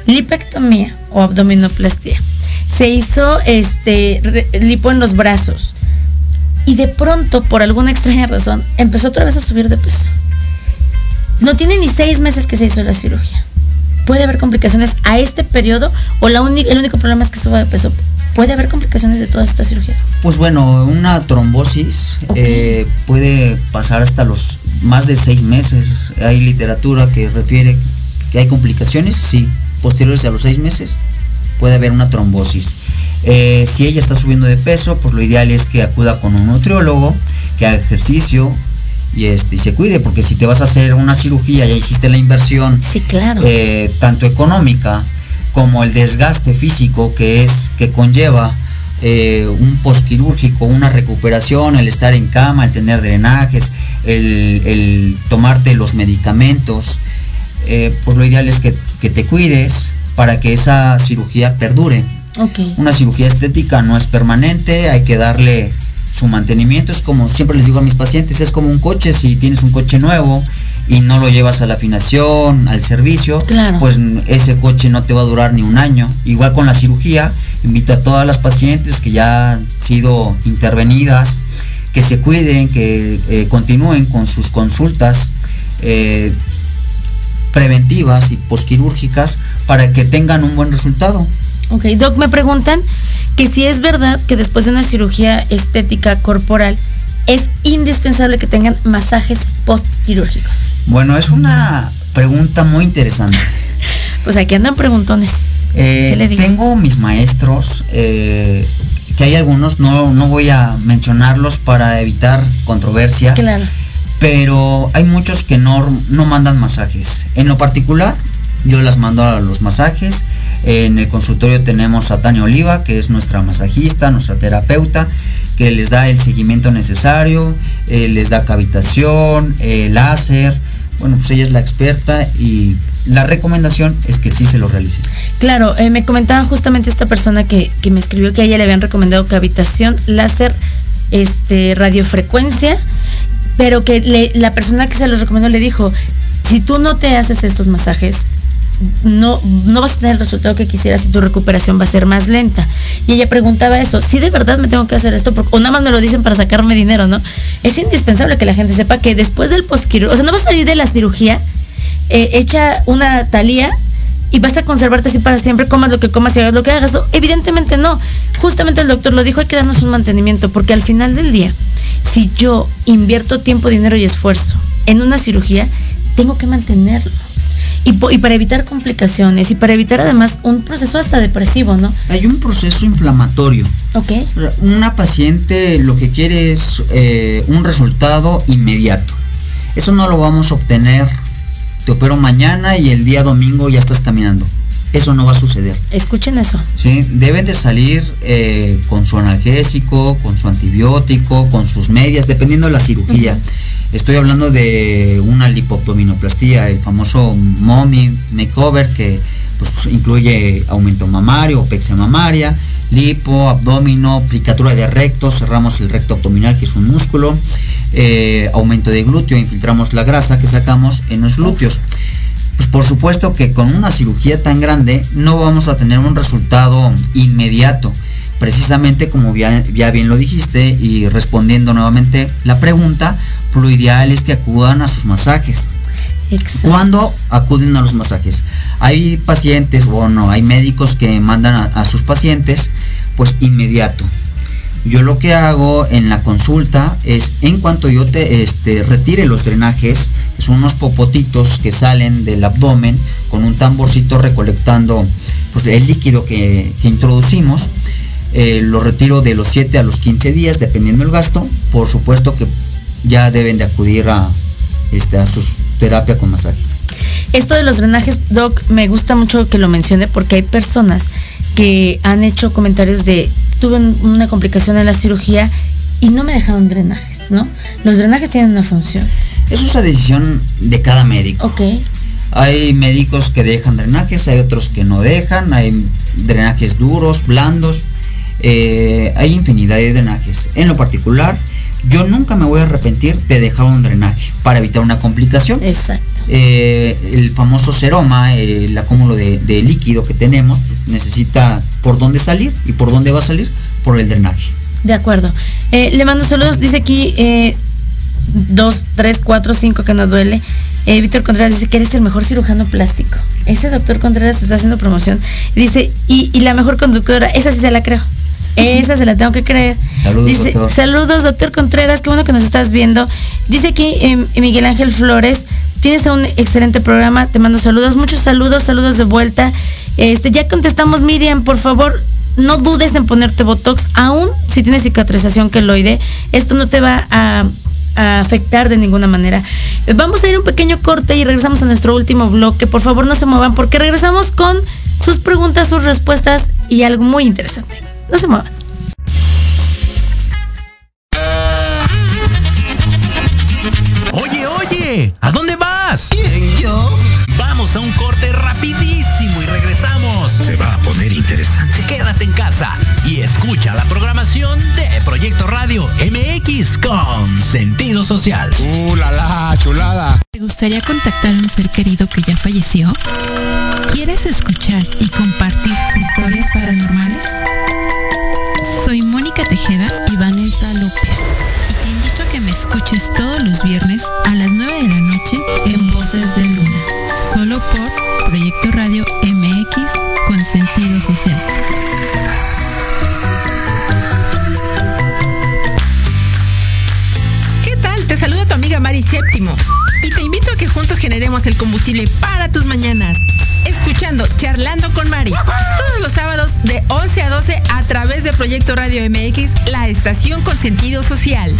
lipectomía o abdominoplastia, se hizo este lipo en los brazos y de pronto, por alguna extraña razón, empezó otra vez a subir de peso. No tiene ni seis meses que se hizo la cirugía. Puede haber complicaciones a este periodo o la el único problema es que suba de peso. ¿Puede haber complicaciones de toda esta cirugía? Pues bueno, una trombosis eh, puede pasar hasta los más de seis meses. Hay literatura que refiere que hay complicaciones, sí, posteriores a los seis meses puede haber una trombosis. Eh, si ella está subiendo de peso, pues lo ideal es que acuda con un nutriólogo, que haga ejercicio, y, este, y se cuide, porque si te vas a hacer una cirugía, ya hiciste la inversión, sí, claro. Eh, tanto económica como el desgaste físico que es que conlleva eh, un posquirúrgico, una recuperación, el estar en cama, el tener drenajes, el, tomarte los medicamentos, eh, pues lo ideal es que, te cuides para que esa cirugía perdure. Una cirugía estética no es permanente, hay que darle su mantenimiento. Es como siempre les digo a mis pacientes, es como un coche, si tienes un coche nuevo, y no lo llevas a la afinación, al servicio, pues ese coche no te va a durar ni un año. Igual con la cirugía, invito a todas las pacientes que ya han sido intervenidas, que se cuiden, que eh, continúen con sus consultas eh, preventivas y posquirúrgicas para que tengan un buen resultado. Ok, Doc, me preguntan que si es verdad que después de una cirugía estética corporal, es indispensable que tengan masajes postquirúrgicos? Bueno, es una pregunta muy interesante. pues aquí andan preguntones. Eh, tengo mis maestros, eh, que hay algunos, no, no voy a mencionarlos para evitar controversias. Claro. Pero hay muchos que no, no mandan masajes. En lo particular, yo las mando a los masajes. En el consultorio tenemos a Tania Oliva, que es nuestra masajista, nuestra terapeuta que les da el seguimiento necesario, eh, les da cavitación, eh, láser. Bueno, pues ella es la experta y la recomendación es que sí se lo realicen. Claro, eh, me comentaba justamente esta persona que, me escribió que a ella le habían recomendado cavitación, láser, este, radiofrecuencia, pero que la persona que se lo recomendó le dijo, si tú no te haces estos masajes, no, no vas a tener el resultado que quisieras y tu recuperación va a ser más lenta. Y ella preguntaba eso, si de verdad me tengo que hacer esto, o nada más me lo dicen para sacarme dinero, ¿no? Es indispensable que la gente sepa que después del posquirúrgico, o sea, no vas a salir de la cirugía, eh, echa una talía y vas a conservarte así para siempre, comas lo que comas y hagas lo que hagas. evidentemente no. Justamente el doctor lo dijo, hay que darnos un mantenimiento, porque al final del día, si yo invierto tiempo, dinero y esfuerzo en una cirugía, tengo que mantenerlo. Y, para evitar complicaciones y para evitar además un proceso hasta depresivo, ¿no? Hay un proceso inflamatorio. Ok. Una paciente lo que quiere es eh, un resultado inmediato. Eso no lo vamos a obtener. Te opero mañana y el día domingo ya estás caminando. Eso no va a suceder. Escuchen eso. Sí, deben de salir eh, con su analgésico, con su antibiótico, con sus medias, dependiendo de la cirugía. Estoy hablando de una lipoptominoplastía, el famoso mommy makeover que pues, incluye aumento mamario o pexia mamaria, lipo, abdomino, aplicatura de recto, cerramos el recto abdominal que es un músculo, eh, aumento de glúteo, infiltramos la grasa que sacamos en los glúteos. Pues por supuesto que con una cirugía tan grande no vamos a tener un resultado inmediato. Precisamente como ya, bien lo dijiste y respondiendo nuevamente la pregunta, lo ideal es que acudan a sus masajes. ¿Cuándo acuden a los masajes? Hay pacientes, bueno, hay médicos que mandan a, a sus pacientes pues inmediato. Yo lo que hago en la consulta es en cuanto yo te este, retire los drenajes, son unos popotitos que salen del abdomen con un tamborcito recolectando pues, el líquido que, introducimos. Eh, lo retiro de los 7 a los 15 días, dependiendo del gasto. Por supuesto que ya deben de acudir a, este, a su terapia con masaje. Esto de los drenajes, Doc, me gusta mucho que lo mencione porque hay personas que han hecho comentarios de tuve una complicación en la cirugía y no me dejaron drenajes, ¿no? Los drenajes tienen una función. Eso es la decisión de cada médico. Ok. Hay médicos que dejan drenajes, hay otros que no dejan, hay drenajes duros, blandos, eh, hay infinidad de drenajes. En lo particular, yo nunca me voy a arrepentir de dejar un drenaje para evitar una complicación. Exacto. Eh, el famoso seroma, el acúmulo de, líquido que tenemos, necesita por dónde salir y por dónde va a salir, por el drenaje. De acuerdo. Eh, le mando saludos, dice aquí eh, 2, 3, 4, 5 que no duele. Eh, Víctor Contreras dice que eres el mejor cirujano plástico. Ese doctor Contreras está haciendo promoción. Dice, y, y la mejor conductora, esa sí se la creo. Esa se la tengo que creer. Saludos, doctor. Saludos, doctor Contreras, qué bueno que nos estás viendo. Dice aquí em, Miguel Ángel Flores, tienes un excelente programa, te mando saludos, muchos saludos, saludos de vuelta. Este, ya contestamos, Miriam, por favor, no dudes en ponerte Botox, aún si tienes cicatrización queloide. Esto no te va a, a, afectar de ninguna manera. Vamos a ir un pequeño corte y regresamos a nuestro último bloque. Por favor, no se muevan porque regresamos con sus preguntas, sus respuestas y algo muy interesante. No se muevan. Oye, oye, ¿a dónde vas? ¿Quién, yo? Vamos a un corte rapidísimo y regresamos. Se va a poner interesante. Quédate en casa y escucha la programación de Proyecto Radio MX con sentido social. ¡Uh, la, la chulada! ¿Te gustaría contactar a un ser querido que ya falleció? ¿Quieres escuchar y compartir historias paranormales? Tejeda y Vanessa López. Y te invito a que me escuches todos los viernes a las 9 de la noche en Voces de Luna. Solo por Proyecto Radio MX con sentido social. ¿Qué tal? Te saluda tu amiga Mari Séptimo. Y te invito a que juntos generemos el combustible para Charlando con Mari. Todos los sábados de 11 a 12 a través de Proyecto Radio MX, la estación con sentido social.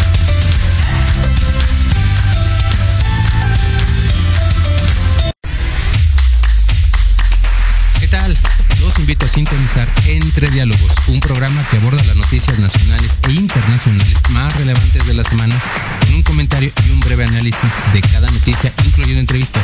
¿Qué tal? Los invito a sintonizar Entre Diálogos, un programa que aborda las noticias nacionales e internacionales más relevantes de la semana, con un comentario y un breve análisis de cada noticia, incluyendo entrevistas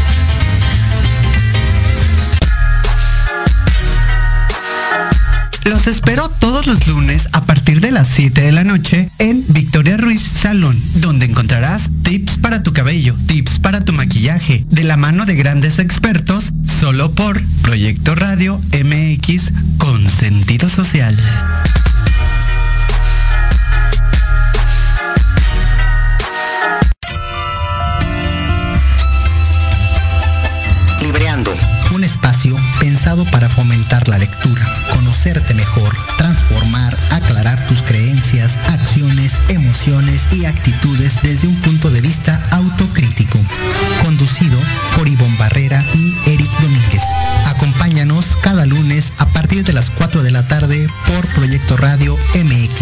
Los espero todos los lunes a partir de las 7 de la noche en Victoria Ruiz Salón, donde encontrarás tips para tu cabello, tips para tu maquillaje, de la mano de grandes expertos, solo por Proyecto Radio MX con sentido social. Libreando, un espacio pensado para fomentar la lectura y actitudes desde un punto de vista autocrítico. Conducido por Ivonne Barrera y Eric Domínguez. Acompáñanos cada lunes a partir de las 4 de la tarde por Proyecto Radio MX,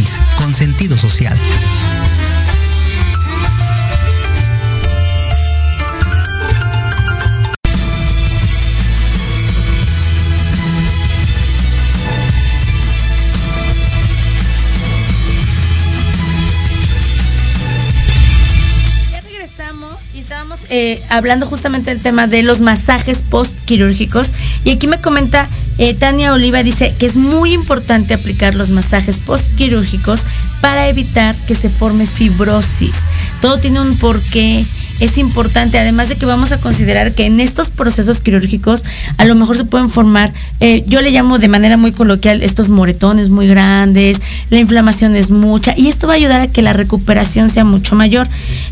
hablando justamente del tema de los masajes postquirúrgicos. Y aquí me comenta eh, Tania Oliva, dice que es muy importante aplicar los masajes postquirúrgicos para evitar que se forme fibrosis. Todo tiene un porqué. Es importante, además de que vamos a considerar que en estos procesos quirúrgicos a lo mejor se pueden formar, eh, yo le llamo de manera muy coloquial, estos moretones muy grandes, la inflamación es mucha y esto va a ayudar a que la recuperación sea mucho mayor.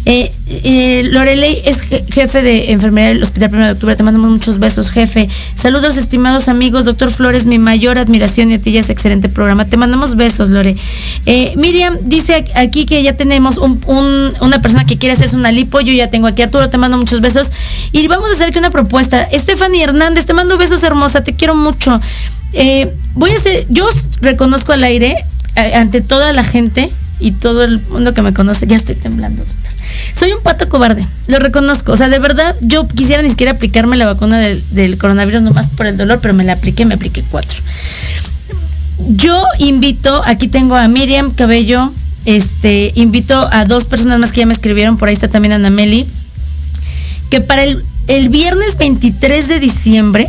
Eh, eh, Lorelei es je- jefe de enfermería del Hospital 1 de Octubre. Te mandamos muchos besos, jefe. Saludos, estimados amigos. Doctor Flores, mi mayor admiración y a ti ya es excelente programa. Te mandamos besos, Lore. Eh, Miriam dice aquí que ya tenemos un- un- una persona que quiere hacerse una lipo. Yo ya tengo aquí a Arturo, te mando muchos besos. Y vamos a hacer aquí una propuesta. Stephanie Hernández, te mando besos, hermosa. Te quiero mucho. Eh, voy a hacer, yo reconozco al aire, eh, ante toda la gente y todo el mundo que me conoce, ya estoy temblando, doctor. Soy un pato cobarde, lo reconozco. O sea, de verdad, yo quisiera ni siquiera aplicarme la vacuna del, del coronavirus nomás por el dolor, pero me la apliqué, me apliqué cuatro. Yo invito, aquí tengo a Miriam Cabello, este, invito a dos personas más que ya me escribieron, por ahí está también Ana Meli, que para el, el viernes 23 de diciembre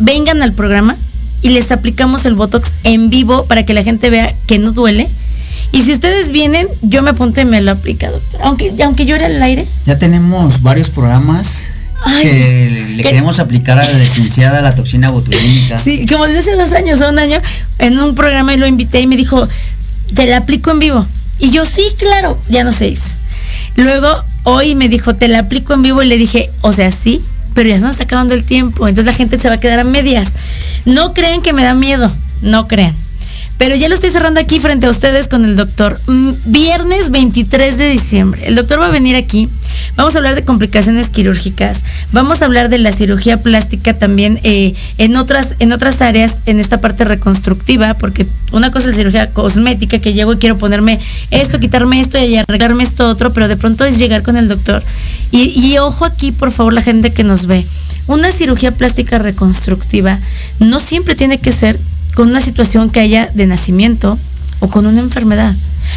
vengan al programa y les aplicamos el Botox en vivo para que la gente vea que no duele. Y si ustedes vienen, yo me apunto y me lo aplica, doctor. Aunque, aunque yo era al aire. Ya tenemos varios programas Ay, que le que- queremos aplicar a la licenciada la toxina botulínica. Sí, como desde hace dos años o un año, en un programa y lo invité y me dijo, te la aplico en vivo. Y yo, sí, claro, ya no se hizo. Luego, hoy me dijo, te la aplico en vivo y le dije, o sea, sí, pero ya se nos está acabando el tiempo, entonces la gente se va a quedar a medias. No crean que me da miedo, no crean. Pero ya lo estoy cerrando aquí frente a ustedes con el doctor. Mm, Viernes 23 de diciembre. El doctor va a venir aquí. Vamos a hablar de complicaciones quirúrgicas. Vamos a hablar de la cirugía plástica también eh, en, otras, en otras áreas, en esta parte reconstructiva, porque una cosa es la cirugía cosmética, que llego y quiero ponerme esto, quitarme esto y arreglarme esto otro, pero de pronto es llegar con el doctor. Y, y ojo aquí, por favor, la gente que nos ve. Una cirugía plástica reconstructiva no siempre tiene que ser con una situación que haya de nacimiento o con una enfermedad.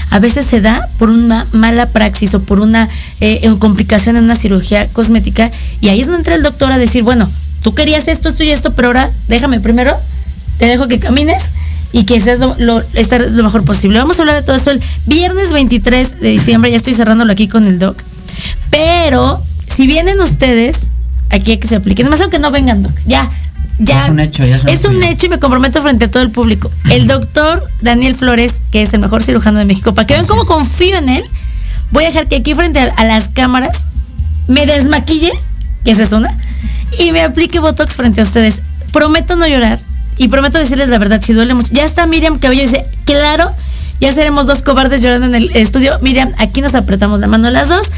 A veces se da por una mala praxis o por una eh, eh, complicación en una cirugía cosmética y ahí es donde entra el doctor a decir, bueno, tú querías esto, esto y esto, pero ahora déjame primero, te dejo que camines y que seas lo, mejor posible. Vamos a hablar de todo esto el viernes 23 de diciembre, ya estoy cerrándolo aquí con el doc. Pero si vienen ustedes, aquí hay que se apliquen, más aunque no vengan, doc, ya. Ya, Es un hecho, ya es un es un hecho. y me comprometo frente a todo el público. El doctor Daniel Flores, que es el mejor cirujano de México, para que vean cómo confío en él, voy a dejar que aquí frente a, a las cámaras me desmaquille, que esa es una, y me aplique Botox frente a ustedes. Prometo no llorar y prometo decirles la verdad, si duele mucho. Ya está Miriam Cabello, dice, claro, ya seremos dos cobardes llorando en el estudio. Miriam, aquí nos apretamos la mano las dos,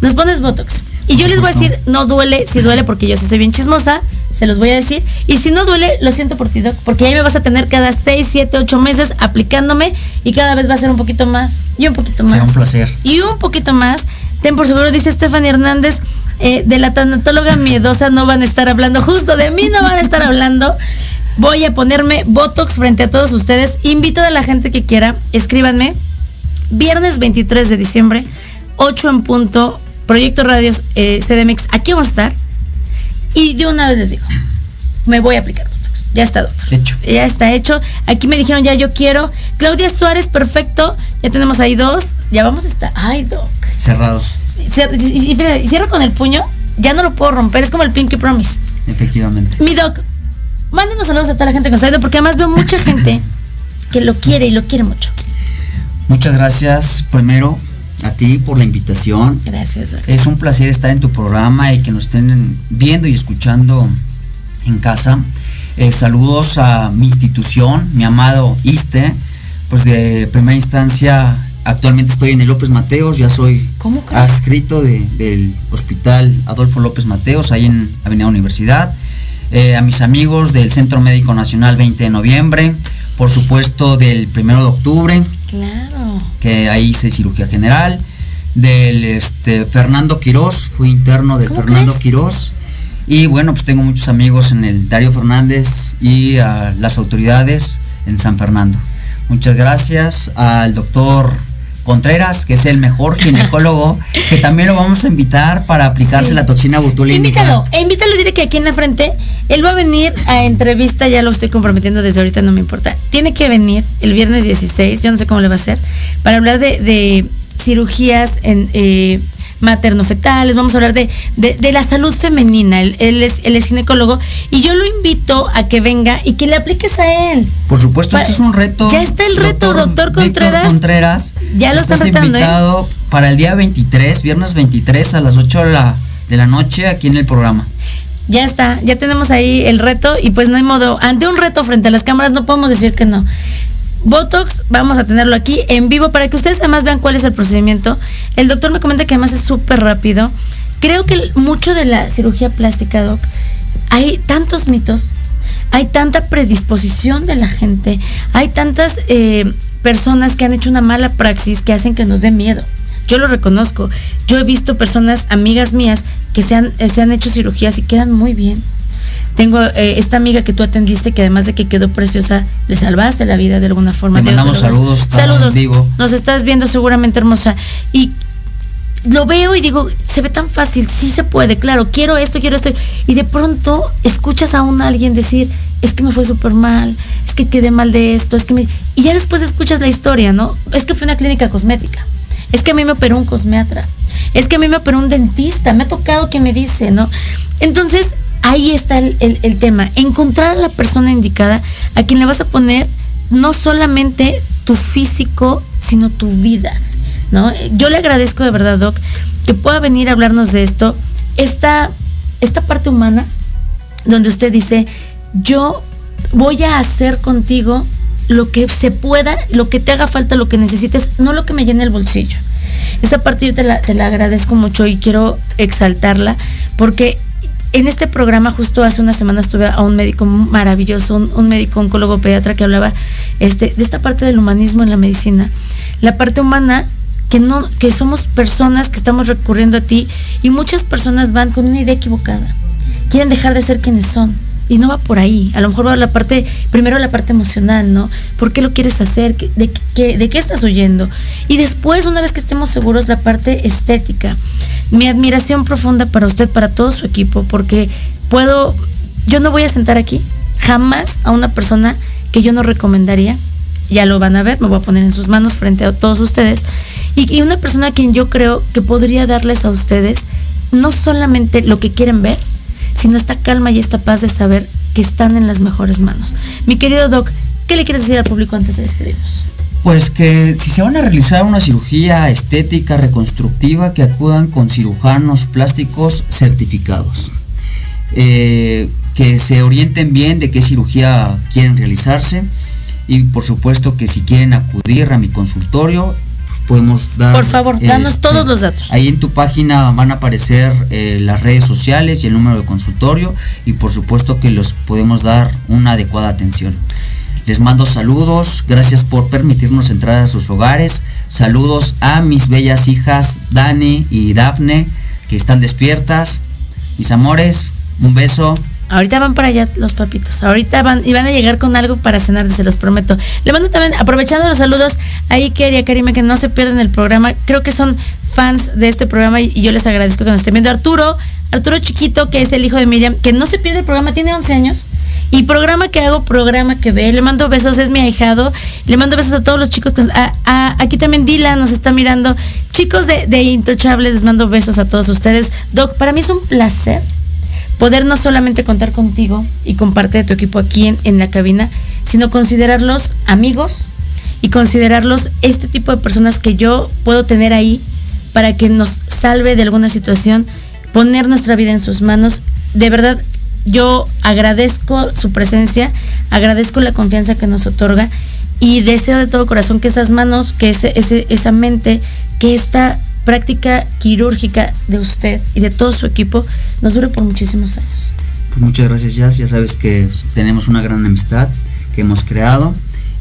nos pones Botox. Y yo les voy a decir, no duele, si duele, porque yo sí soy bien chismosa, se los voy a decir. Y si no duele, lo siento por ti, Doc, porque ahí me vas a tener cada 6, 7, 8 meses aplicándome y cada vez va a ser un poquito más y un poquito más. Será un placer. Y un poquito más. Ten por seguro, dice Stephanie Hernández, eh, de la tanatóloga miedosa no van a estar hablando, justo de mí no van a estar hablando. Voy a ponerme Botox frente a todos ustedes. Invito a la gente que quiera, escríbanme. Viernes 23 de diciembre, 8 en punto, Proyecto Radios eh, CDMX. Aquí vamos a estar. Y de una vez les digo, me voy a aplicar Botox. Ya está, doctor. Hecho. Ya está hecho. Aquí me dijeron, ya yo quiero. Claudia Suárez, perfecto. Ya tenemos ahí dos. Ya vamos a estar. Ay, doc. Cerrados, y cierro con el puño. Ya no lo puedo romper. Es como el Pinky Promise. efectivamente. Mi doc, mándenos saludos a toda la gente que nos está viendo, porque además veo mucha gente que lo quiere y lo quiere mucho. Muchas gracias primero a ti por la invitación. Gracias. Es un placer estar en tu programa y que nos estén viendo y escuchando en casa. Eh, saludos a mi institución, mi amado ISTE, pues de primera instancia actualmente estoy en el López Mateos, ya soy adscrito de- del Hospital Adolfo López Mateos, ahí en Avenida Universidad. Eh, a mis amigos del Centro Médico Nacional 20 de noviembre, por supuesto del 1 de octubre, Claro. que ahí hice cirugía general, del este, Fernando Quirós, fui interno de ¿Cómo Fernando crees? Quirós. Y bueno, pues tengo muchos amigos en el Darío Fernández y a las autoridades en San Fernando. Muchas gracias al doctor Contreras, que es el mejor ginecólogo, que también lo vamos a invitar para aplicarse Sí. la toxina botulínica. Invítalo, e invítalo, dile que aquí en la frente, él va a venir a entrevista, ya lo estoy comprometiendo desde ahorita, no me importa. Tiene que venir el viernes 16, yo no sé cómo le va a hacer, para hablar de, de cirugías en eh, materno-fetales, vamos a hablar de, de- de la salud femenina, él, él es, él es ginecólogo, y yo lo invito a que venga y que le apliques a él. Por supuesto, Pa- esto es un reto. Ya está el reto, doctor Contreras. Contreras. Ya lo Estás retando, ¿eh? invitado para el día 23, viernes 23 a las 8 de la, de la noche aquí en el programa. Ya está, ya tenemos ahí el reto y pues no hay modo, ante un reto frente a las cámaras no podemos decir que no. Botox, vamos a tenerlo aquí en vivo para que ustedes además vean cuál es el procedimiento. El doctor me comenta que además es súper rápido. Creo que mucho de la cirugía plástica, doc, hay tantos mitos, hay tanta predisposición de la gente, hay tantas eh, personas que han hecho una mala praxis que hacen que nos dé miedo. Yo lo reconozco. Yo he visto personas, amigas mías, que se han, eh, se han hecho cirugías y quedan muy bien. Tengo eh, esta amiga que tú atendiste que además de que quedó preciosa, le salvaste la vida de alguna forma. Te mandamos saludos, Saludos. vivo. Nos estás viendo seguramente hermosa. Y lo veo y digo, se ve tan fácil, sí se puede, claro, quiero esto, quiero esto. Y de pronto escuchas a un alguien decir, es que me fue súper mal, es que quedé mal de esto, es que me... Y ya después escuchas la historia, ¿no? Es que fue una clínica cosmética, es que a mí me operó un cosmeatra, es que a mí me operó un dentista, me ha tocado que me dice, ¿no? Entonces, ahí está el, el- tema, encontrar a la persona indicada a quien le vas a poner no solamente tu físico, sino tu vida. ¿no? Yo le agradezco de verdad, Doc, que pueda venir a hablarnos de esto. Esta, esta parte humana, donde usted dice, yo voy a hacer contigo lo que se pueda, lo que te haga falta, lo que necesites, no lo que me llene el bolsillo. Esa parte yo te la, te la agradezco mucho y quiero exaltarla porque en este programa justo hace unas semanas tuve a un médico maravilloso, un, un médico oncólogo pediatra que hablaba este, de esta parte del humanismo en la medicina. La parte humana que no que somos personas que estamos recurriendo a ti y muchas personas van con una idea equivocada. Quieren dejar de ser quienes son y no va por ahí. A lo mejor va la parte primero la parte emocional, ¿no? ¿Por qué lo quieres hacer? ¿Qué- ¿De qué estás huyendo? Y después una vez que estemos seguros la parte estética. Mi admiración profunda para usted, para todo su equipo, porque puedo yo no voy a sentar aquí jamás a una persona que yo no recomendaría ya lo van a ver, me voy a poner en sus manos frente a todos ustedes. Y una persona a quien yo creo que podría darles a ustedes no solamente lo que quieren ver, sino esta calma y esta paz de saber que están en las mejores manos. Mi querido Doc, ¿qué le quieres decir al público antes de despedirnos? Pues que si se van a realizar una cirugía estética reconstructiva, que acudan con cirujanos plásticos certificados. Eh, que se orienten bien de qué cirugía quieren realizarse y por supuesto que si quieren acudir a mi consultorio podemos dar Por favor, danos este, todos los datos. ahí en tu página van a aparecer eh, las redes sociales y el número de consultorio y por supuesto que los podemos dar una adecuada atención les mando saludos, gracias por permitirnos entrar a sus hogares. Saludos a mis bellas hijas Dani y Dafne, que están despiertas. Mis amores, un beso. Ahorita van para allá los papitos. Ahorita van y van a llegar con algo para cenar, se los prometo. Le mando también, aprovechando los saludos a Iker y a Karime, que no se pierden el programa. Creo que son fans de este programa y, yo les agradezco que nos estén viendo. Arturo, Arturo Chiquito, que es el hijo de Miriam, que no se pierde el programa, tiene 11 años. Y programa que hago, programa que ve. Le mando besos, es mi ahijado. Le mando besos a todos los chicos. aquí también Dylan nos está mirando. Chicos de, de les mando besos a todos ustedes. Doc, para mí es un placer poder no solamente contar contigo y con parte de tu equipo aquí en, en la cabina, sino considerarlos amigos y considerarlos este tipo de personas que yo puedo tener ahí para que nos salve de alguna situación, poner nuestra vida en sus manos. De verdad, yo agradezco su presencia, agradezco la confianza que nos otorga y deseo de todo corazón que esas manos, que ese, ese, esa mente, que esta práctica quirúrgica de usted y de todo su equipo nos dure por muchísimos años. Pues muchas gracias, Jazz. Ya sabes que tenemos una gran amistad que hemos creado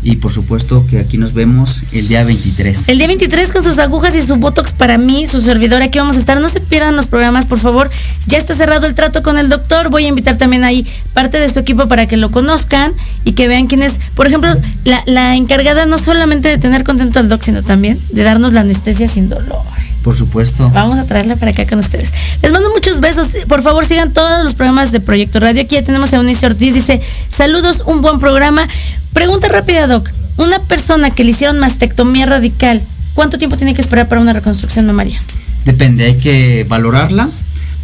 y por supuesto que aquí nos vemos el día 23. El día 23 con sus agujas y su botox para mí, su servidor, aquí vamos a estar. No se pierdan los programas, por favor. Ya está cerrado el trato con el doctor. Voy a invitar también ahí parte de su equipo para que lo conozcan y que vean quién es, por ejemplo, la, la encargada no solamente de tener contento al doc, sino también de darnos la anestesia sin dolor. Por supuesto. Vamos a traerla para acá con ustedes. Les mando muchos besos. Por favor, sigan todos los programas de Proyecto Radio. Aquí ya tenemos a Eunice Ortiz. Dice, saludos, un buen programa. Pregunta rápida, Doc. Una persona que le hicieron mastectomía radical, ¿cuánto tiempo tiene que esperar para una reconstrucción mamaria? Depende, hay que valorarla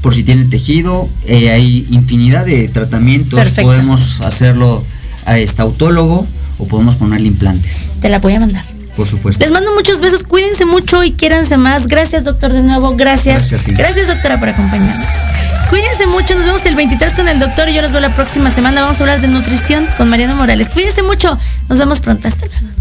por si tiene tejido. eh, hay infinidad de tratamientos. Perfecto. Podemos hacerlo a este autólogo o podemos ponerle implantes. Te la voy a mandar. Por supuesto. Les mando muchos besos, cuídense mucho y quiéranse más. Gracias, doctor, de nuevo. Gracias. Gracias a ti. Gracias, doctora, por acompañarnos. Cuídense mucho, nos vemos el 23 con el doctor y yo los veo la próxima semana. Vamos a hablar de nutrición con Mariano Morales. Cuídense mucho, nos vemos pronto. Hasta luego.